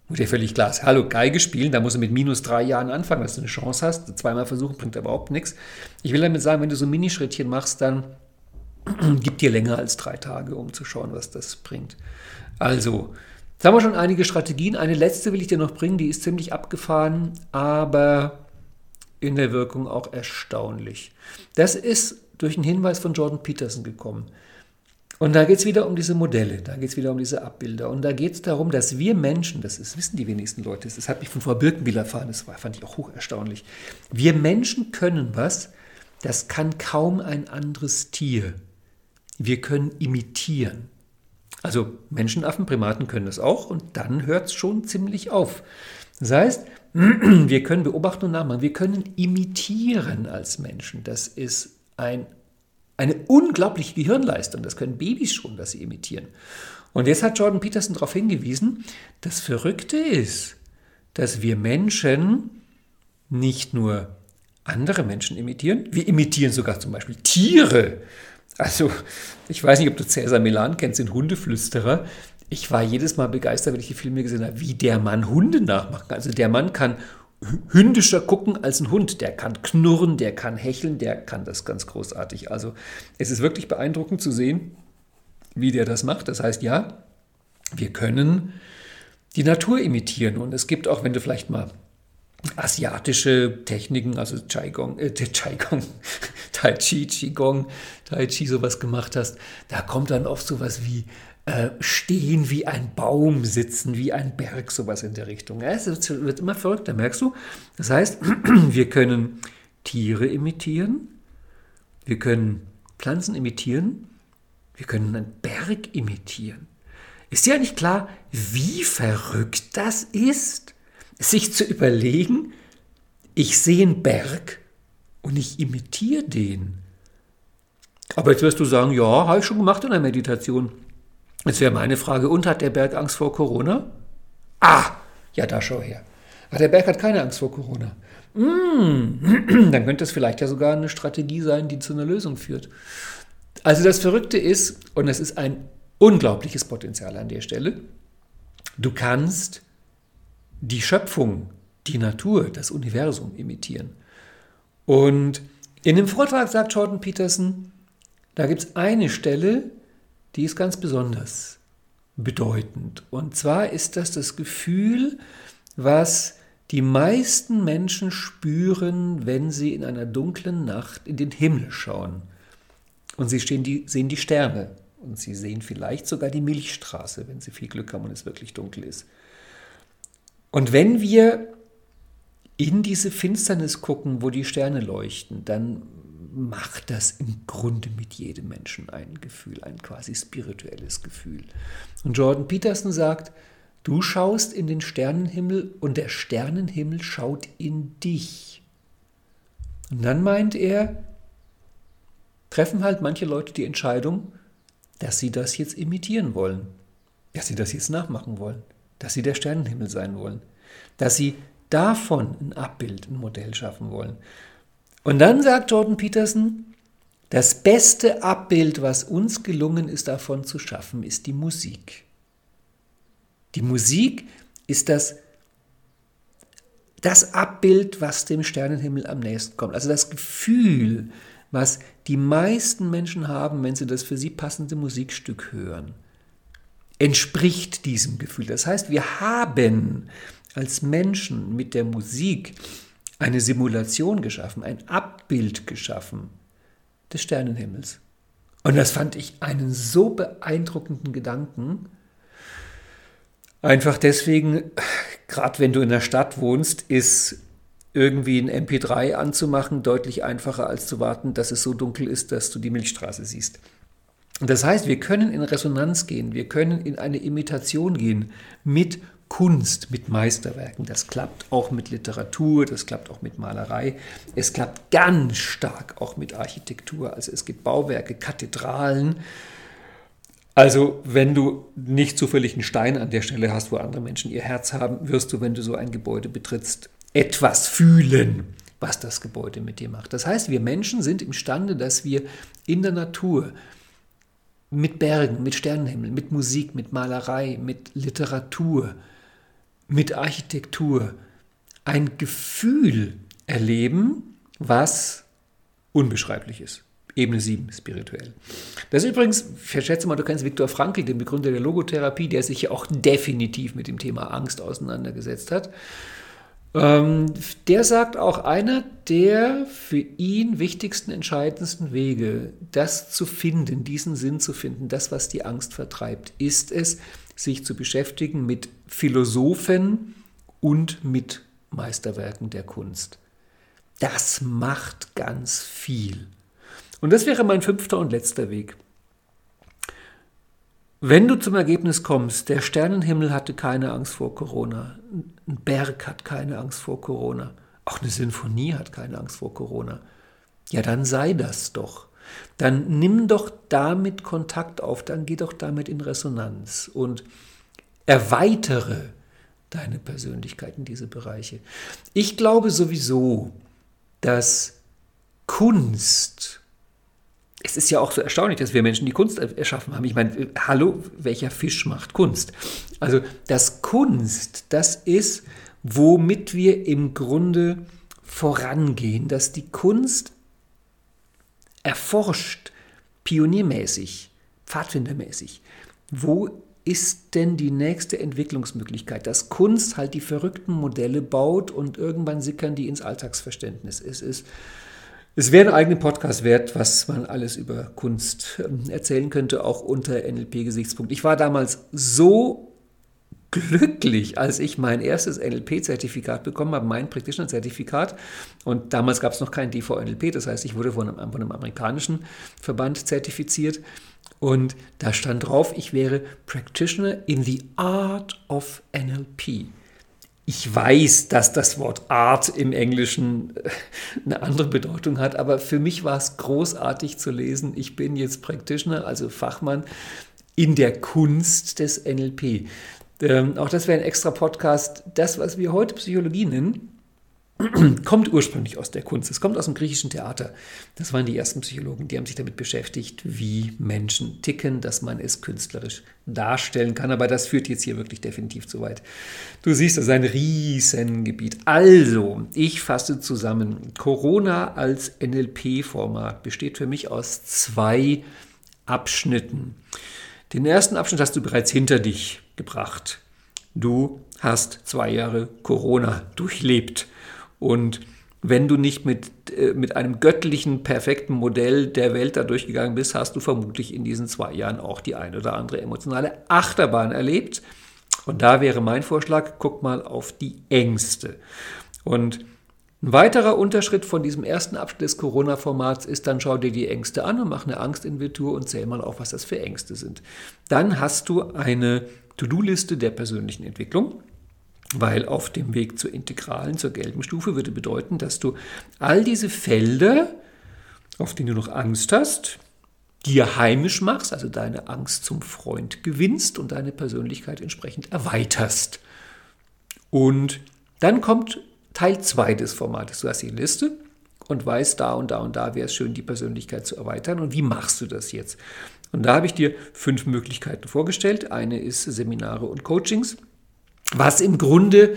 Wo dir völlig klar ist, hallo, Geige spielen, da musst du mit minus drei Jahren anfangen, dass du eine Chance hast. Zweimal versuchen bringt überhaupt nichts. Ich will damit sagen, wenn du so Minischrittchen machst, dann gib dir länger als drei Tage, um zu schauen, was das bringt. Also, jetzt haben wir schon einige Strategien. Eine letzte will ich dir noch bringen, die ist ziemlich abgefahren, aber in der Wirkung auch erstaunlich. Das ist durch einen Hinweis von Jordan Peterson gekommen. Und da geht es wieder um diese Modelle, da geht es wieder um diese Abbilder. Und da geht es darum, dass wir Menschen, das ist, wissen die wenigsten Leute, das hat mich von Frau Birkenbiel erfahren, das war, fand ich auch hocherstaunlich. Wir Menschen können was, das kann kaum ein anderes Tier. Wir können imitieren. Also Menschenaffen, Primaten können das auch und dann hört es schon ziemlich auf. Das heißt, wir können beobachten und nachmachen, wir können imitieren als Menschen. Das ist ein, eine unglaubliche Gehirnleistung. Das können Babys schon, dass sie imitieren. Und jetzt hat Jordan Peterson darauf hingewiesen, das Verrückte ist, dass wir Menschen nicht nur andere Menschen imitieren, wir imitieren sogar zum Beispiel Tiere. Also, ich weiß nicht, ob du Cäsar Milan kennst, den Hundeflüsterer. Ich war jedes Mal begeistert, wenn ich die Filme gesehen habe, wie der Mann Hunde nachmacht. Also der Mann kann hündischer gucken als ein Hund. Der kann knurren, der kann hecheln, der kann das ganz großartig. Also es ist wirklich beeindruckend zu sehen, wie der das macht. Das heißt, ja, wir können die Natur imitieren. Und es gibt auch, wenn du vielleicht mal asiatische Techniken, also Qigong, äh, Qigong, Tai Chi, Qigong, Tai Chi sowas gemacht hast, da kommt dann oft sowas wie äh, stehen wie ein Baum, sitzen wie ein Berg, sowas in der Richtung. Es wird immer verrückter, merkst du? Das heißt, wir können Tiere imitieren, wir können Pflanzen imitieren, wir können einen Berg imitieren. Ist dir nicht klar, wie verrückt das ist? sich zu überlegen, ich sehe einen Berg und ich imitiere den. Aber jetzt wirst du sagen, ja, habe ich schon gemacht in der Meditation. Jetzt wäre meine Frage, und hat der Berg Angst vor Corona? Ah, ja, da schau her. Ach, der Berg hat keine Angst vor Corona. Mm, dann könnte es vielleicht ja sogar eine Strategie sein, die zu einer Lösung führt. Also das Verrückte ist, und es ist ein unglaubliches Potenzial an der Stelle, du kannst die Schöpfung, die Natur, das Universum imitieren. Und in dem Vortrag sagt Jordan Peterson, da gibt es eine Stelle, die ist ganz besonders bedeutend. Und zwar ist das das Gefühl, was die meisten Menschen spüren, wenn sie in einer dunklen Nacht in den Himmel schauen. Und sie die, sehen die Sterne. Und sie sehen vielleicht sogar die Milchstraße, wenn sie viel Glück haben und es wirklich dunkel ist. Und wenn wir in diese Finsternis gucken, wo die Sterne leuchten, dann macht das im Grunde mit jedem Menschen ein Gefühl, ein quasi spirituelles Gefühl. Und Jordan Peterson sagt, du schaust in den Sternenhimmel und der Sternenhimmel schaut in dich. Und dann meint er, treffen halt manche Leute die Entscheidung, dass sie das jetzt imitieren wollen, dass sie das jetzt nachmachen wollen dass sie der Sternenhimmel sein wollen, dass sie davon ein Abbild, ein Modell schaffen wollen. Und dann sagt Jordan Peterson, das beste Abbild, was uns gelungen ist davon zu schaffen, ist die Musik. Die Musik ist das, das Abbild, was dem Sternenhimmel am nächsten kommt. Also das Gefühl, was die meisten Menschen haben, wenn sie das für sie passende Musikstück hören entspricht diesem Gefühl. Das heißt, wir haben als Menschen mit der Musik eine Simulation geschaffen, ein Abbild geschaffen des Sternenhimmels. Und das fand ich einen so beeindruckenden Gedanken. Einfach deswegen, gerade wenn du in der Stadt wohnst, ist irgendwie ein MP3 anzumachen deutlich einfacher als zu warten, dass es so dunkel ist, dass du die Milchstraße siehst. Das heißt, wir können in Resonanz gehen, wir können in eine Imitation gehen mit Kunst, mit Meisterwerken. Das klappt auch mit Literatur, das klappt auch mit Malerei. Es klappt ganz stark auch mit Architektur. Also es gibt Bauwerke, Kathedralen. Also wenn du nicht zufällig einen Stein an der Stelle hast, wo andere Menschen ihr Herz haben, wirst du, wenn du so ein Gebäude betrittst, etwas fühlen, was das Gebäude mit dir macht. Das heißt, wir Menschen sind imstande, dass wir in der Natur mit Bergen, mit Sternenhimmel, mit Musik, mit Malerei, mit Literatur, mit Architektur ein Gefühl erleben, was unbeschreiblich ist. Ebene 7, spirituell. Das ist übrigens, ich schätze mal, du kennst Viktor Frankl, den Begründer der Logotherapie, der sich ja auch definitiv mit dem Thema Angst auseinandergesetzt hat. Ähm, der sagt auch einer der für ihn wichtigsten, entscheidendsten Wege, das zu finden, diesen Sinn zu finden, das, was die Angst vertreibt, ist es, sich zu beschäftigen mit Philosophen und mit Meisterwerken der Kunst. Das macht ganz viel. Und das wäre mein fünfter und letzter Weg. Wenn du zum Ergebnis kommst, der Sternenhimmel hatte keine Angst vor Corona, ein Berg hat keine Angst vor Corona, auch eine Sinfonie hat keine Angst vor Corona, ja, dann sei das doch. Dann nimm doch damit Kontakt auf, dann geh doch damit in Resonanz und erweitere deine Persönlichkeit in diese Bereiche. Ich glaube sowieso, dass Kunst es ist ja auch so erstaunlich, dass wir Menschen die Kunst erschaffen haben. Ich meine, hallo, welcher Fisch macht Kunst? Also das Kunst, das ist, womit wir im Grunde vorangehen, dass die Kunst erforscht, pioniermäßig, pfadfindermäßig. Wo ist denn die nächste Entwicklungsmöglichkeit? Dass Kunst halt die verrückten Modelle baut und irgendwann sickern die ins Alltagsverständnis. Es ist es wäre einen eigenen Podcast wert, was man alles über Kunst ähm, erzählen könnte, auch unter NLP-Gesichtspunkt. Ich war damals so glücklich, als ich mein erstes NLP-Zertifikat bekommen habe, mein Practitioner-Zertifikat. Und damals gab es noch kein DVNLP, das heißt, ich wurde von einem, von einem amerikanischen Verband zertifiziert. Und da stand drauf, ich wäre Practitioner in the Art of NLP. Ich weiß, dass das Wort Art im Englischen äh, eine andere Bedeutung hat, aber für mich war es großartig zu lesen. Ich bin jetzt Practitioner, also Fachmann in der Kunst des NLP. Ähm, auch das wäre ein extra Podcast. Das, was wir heute Psychologie nennen, kommt ursprünglich aus der Kunst. Es kommt aus dem griechischen Theater. Das waren die ersten Psychologen, die haben sich damit beschäftigt, wie Menschen ticken, dass man es künstlerisch darstellen kann. Aber das führt jetzt hier wirklich definitiv zu weit. Du siehst, das ist ein Riesengebiet. Also, ich fasse zusammen. Corona als NLP-Format besteht für mich aus zwei Abschnitten. Den ersten Abschnitt hast du bereits hinter dich gebracht. Du hast zwei Jahre Corona durchlebt. Und wenn du nicht mit, äh, mit einem göttlichen, perfekten Modell der Welt da durchgegangen bist, hast du vermutlich in diesen zwei Jahren auch die ein oder andere emotionale Achterbahn erlebt. Und da wäre mein Vorschlag, guck mal auf die Ängste. Und ein weiterer Unterschritt von diesem ersten Abschnitt des Corona-Formats ist dann, schau dir die Ängste an und mach eine Angstinventur und zähl mal auf, was das für Ängste sind. Dann hast du eine To-Do-Liste der persönlichen Entwicklung weil auf dem Weg zur integralen, zur gelben Stufe würde bedeuten, dass du all diese Felder, auf denen du noch Angst hast, dir heimisch machst, also deine Angst zum Freund gewinnst und deine Persönlichkeit entsprechend erweiterst. Und dann kommt Teil 2 des Formates. Du hast die Liste und weißt, da und da und da wäre es schön, die Persönlichkeit zu erweitern. Und wie machst du das jetzt? Und da habe ich dir fünf Möglichkeiten vorgestellt. Eine ist Seminare und Coachings was im Grunde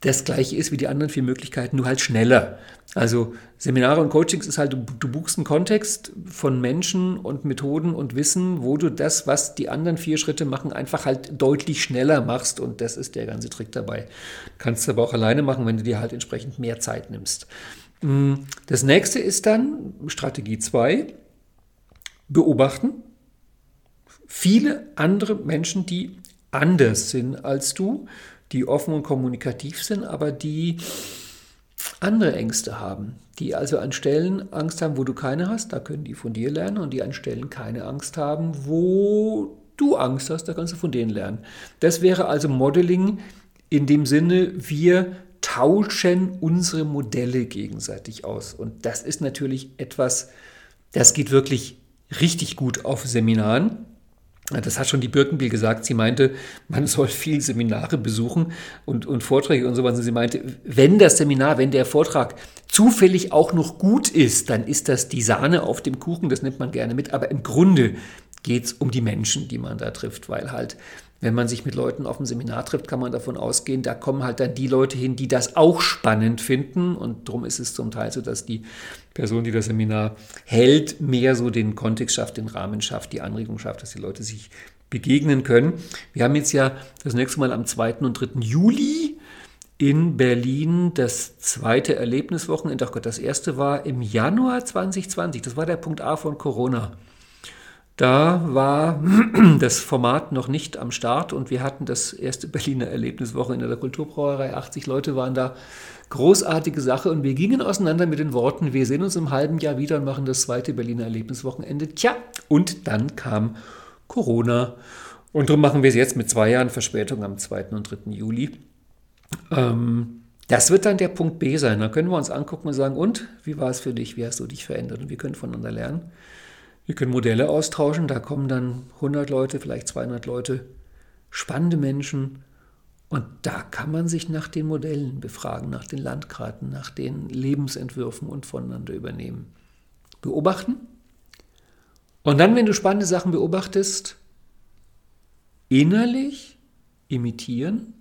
das gleiche ist wie die anderen vier Möglichkeiten, nur halt schneller. Also Seminare und Coachings ist halt, du, buchst einen Kontext von Menschen und Methoden und Wissen, wo du das, was die anderen vier Schritte machen, einfach halt deutlich schneller machst und das ist der ganze Trick dabei. Kannst du aber auch alleine machen, wenn du dir halt entsprechend mehr Zeit nimmst. Mm, das nächste ist dann Strategie 2, beobachten. Viele andere Menschen, die anders sind als du, die offen und kommunikativ sind, aber die andere Ängste haben, die also an Stellen Angst haben, wo du keine hast, da können die von dir lernen und die an Stellen keine Angst haben, wo du Angst hast, da kannst du von denen lernen. Das wäre also Modeling in dem Sinne, wir tauschen unsere Modelle gegenseitig aus. Und das ist natürlich etwas, das geht wirklich richtig gut auf Seminaren. Das hat schon die Birkenbiel gesagt. Sie meinte, man soll viel Seminare besuchen und, und Vorträge und so was. sie meinte, wenn das Seminar, wenn der Vortrag zufällig auch noch gut ist, dann ist das die Sahne auf dem Kuchen, das nimmt man gerne mit. Aber im Grunde geht es um die Menschen, die man da trifft, weil halt wenn man sich mit Leuten auf dem Seminar trifft, kann man davon ausgehen, da kommen halt dann die Leute hin, die das auch spannend finden. Und darum ist es zum Teil so, dass die Person, die das Seminar hält, mehr so den Kontext schafft, den Rahmen schafft, die Anregung schafft, dass die Leute sich begegnen können. Wir haben jetzt ja das nächste Mal am 2. und 3. Juli in Berlin das zweite Erlebniswochenende. Ach Gott, das erste war im Januar 2020. Das war der Punkt A von Corona. Da war das Format noch nicht am Start und wir hatten das erste Berliner Erlebniswochenende der Kulturbrauerei. 80 Leute waren da. Großartige Sache und wir gingen auseinander mit den Worten, wir sehen uns im halben Jahr wieder und machen das zweite Berliner Erlebniswochenende. Tja, und dann kam Corona und darum machen wir es jetzt mit zwei Jahren Verspätung am 2. und 3. Juli. Ähm, das wird dann der Punkt B sein. Da können wir uns angucken und sagen, und wie war es für dich? Wie hast du dich verändert? Und wir können voneinander lernen. Wir können Modelle austauschen. Da kommen dann 100 Leute, vielleicht 200 Leute, spannende Menschen. Und da kann man sich nach den Modellen befragen, nach den Landkarten, nach den Lebensentwürfen und voneinander übernehmen. Beobachten. Und dann, wenn du spannende Sachen beobachtest, innerlich imitieren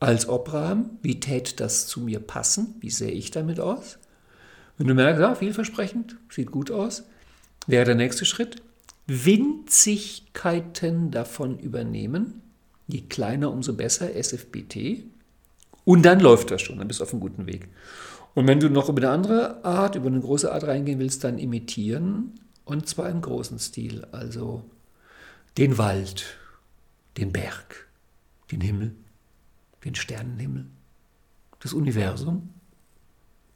als Obraham, wie täte das zu mir passen? Wie sähe ich damit aus? Wenn du merkst, ja, vielversprechend, sieht gut aus, wäre der nächste Schritt. Winzigkeiten davon übernehmen. Je kleiner, umso besser, SFBT. Und dann läuft das schon, dann bist du auf einem guten Weg. Und wenn du noch über eine andere Art, über eine große Art reingehen willst, dann imitieren. Und zwar im großen Stil. Also den Wald, den Berg, den Himmel, den Sternenhimmel, das Universum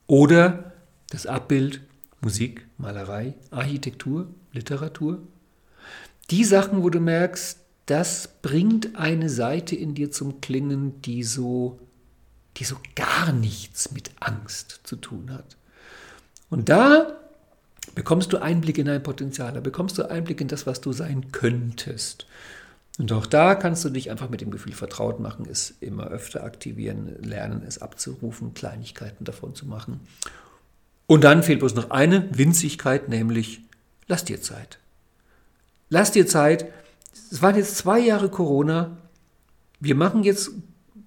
oder das Abbild, Musik, Malerei, Architektur, Literatur. Die Sachen, wo du merkst, das bringt eine Seite in dir zum Klingen, die so, die so gar nichts mit Angst zu tun hat. Und da bekommst du Einblick in dein Potenzial, da bekommst du Einblick in das, was du sein könntest. Und auch da kannst du dich einfach mit dem Gefühl vertraut machen, es immer öfter aktivieren, lernen, es abzurufen, Kleinigkeiten davon zu machen. Und dann fehlt bloß noch eine Winzigkeit, nämlich lass dir Zeit. Lass dir Zeit. Es waren jetzt zwei Jahre Corona. Wir machen jetzt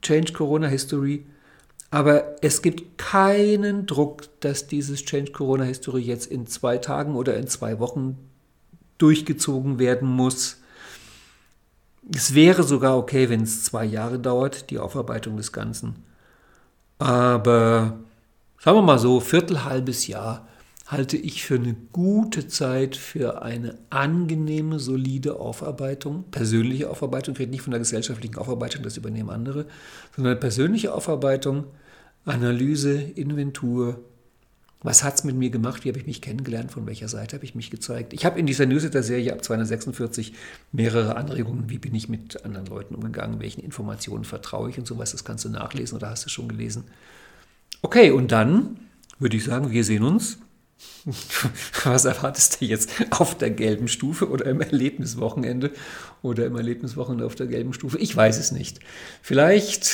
Change Corona History. Aber es gibt keinen Druck, dass dieses Change Corona History jetzt in zwei Tagen oder in zwei Wochen durchgezogen werden muss. Es wäre sogar okay, wenn es zwei Jahre dauert, die Aufarbeitung des Ganzen. Aber sagen wir mal so, Viertel, halbes Jahr halte ich für eine gute Zeit für eine angenehme, solide Aufarbeitung, persönliche Aufarbeitung, ich rede nicht von der gesellschaftlichen Aufarbeitung, das übernehmen andere, sondern persönliche Aufarbeitung, Analyse, Inventur, was hat es mit mir gemacht? Wie habe ich mich kennengelernt? Von welcher Seite habe ich mich gezeigt? Ich habe in dieser Newsletter-Serie ab 246 mehrere Anregungen. Wie bin ich mit anderen Leuten umgegangen? Welchen Informationen vertraue ich und sowas? Das kannst du nachlesen oder hast du schon gelesen? Okay, und dann würde ich sagen, wir sehen uns. Was erwartest du jetzt? Auf der gelben Stufe oder im Erlebniswochenende oder im Erlebniswochenende auf der gelben Stufe? Ich weiß es nicht. Vielleicht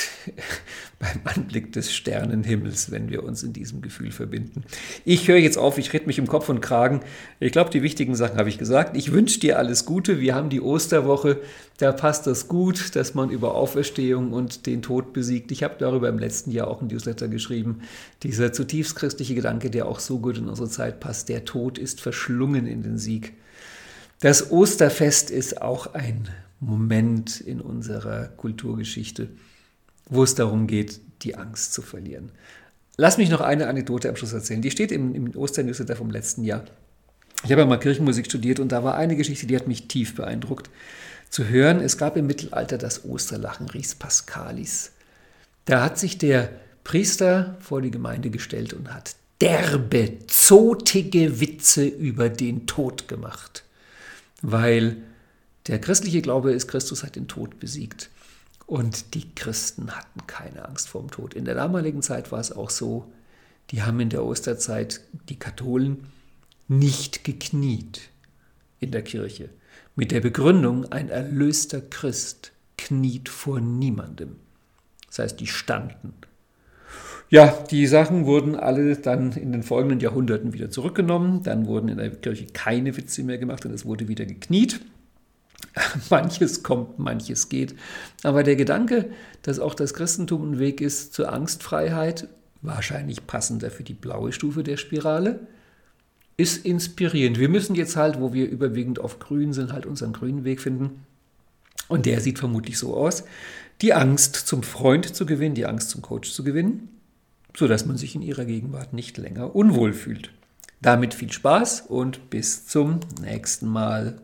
beim Anblick des Sternenhimmels, wenn wir uns in diesem Gefühl verbinden. Ich höre jetzt auf, ich rede mich im Kopf und Kragen. Ich glaube, die wichtigen Sachen habe ich gesagt. Ich wünsche dir alles Gute. Wir haben die Osterwoche. Da passt das gut, dass man über Auferstehung und den Tod besiegt. Ich habe darüber im letzten Jahr auch ein Newsletter geschrieben. Dieser zutiefst christliche Gedanke, der auch so gut in unsere Zeit passt. Der Tod ist verschlungen in den Sieg. Das Osterfest ist auch ein Moment in unserer Kulturgeschichte wo es darum geht, die Angst zu verlieren. Lass mich noch eine Anekdote am Schluss erzählen. Die steht im, im Osternewsletter vom letzten Jahr. Ich habe ja mal Kirchenmusik studiert und da war eine Geschichte, die hat mich tief beeindruckt zu hören. Es gab im Mittelalter das Osterlachen Ries Pascalis. Da hat sich der Priester vor die Gemeinde gestellt und hat derbe, zotige Witze über den Tod gemacht, weil der christliche Glaube ist, Christus hat den Tod besiegt. Und die Christen hatten keine Angst vor dem Tod. In der damaligen Zeit war es auch so, die haben in der Osterzeit die Katholen nicht gekniet in der Kirche. Mit der Begründung, ein erlöster Christ kniet vor niemandem. Das heißt, die standen. Ja, die Sachen wurden alle dann in den folgenden Jahrhunderten wieder zurückgenommen. Dann wurden in der Kirche keine Witze mehr gemacht und es wurde wieder gekniet. manches kommt, manches geht. Aber der Gedanke, dass auch das Christentum ein Weg ist zur Angstfreiheit, wahrscheinlich passender für die blaue Stufe der Spirale, ist inspirierend. Wir müssen jetzt halt, wo wir überwiegend auf Grün sind, halt unseren grünen Weg finden. Und der sieht vermutlich so aus. Die Angst zum Freund zu gewinnen, die Angst zum Coach zu gewinnen, sodass man sich in ihrer Gegenwart nicht länger unwohl fühlt. Damit viel Spaß und bis zum nächsten Mal.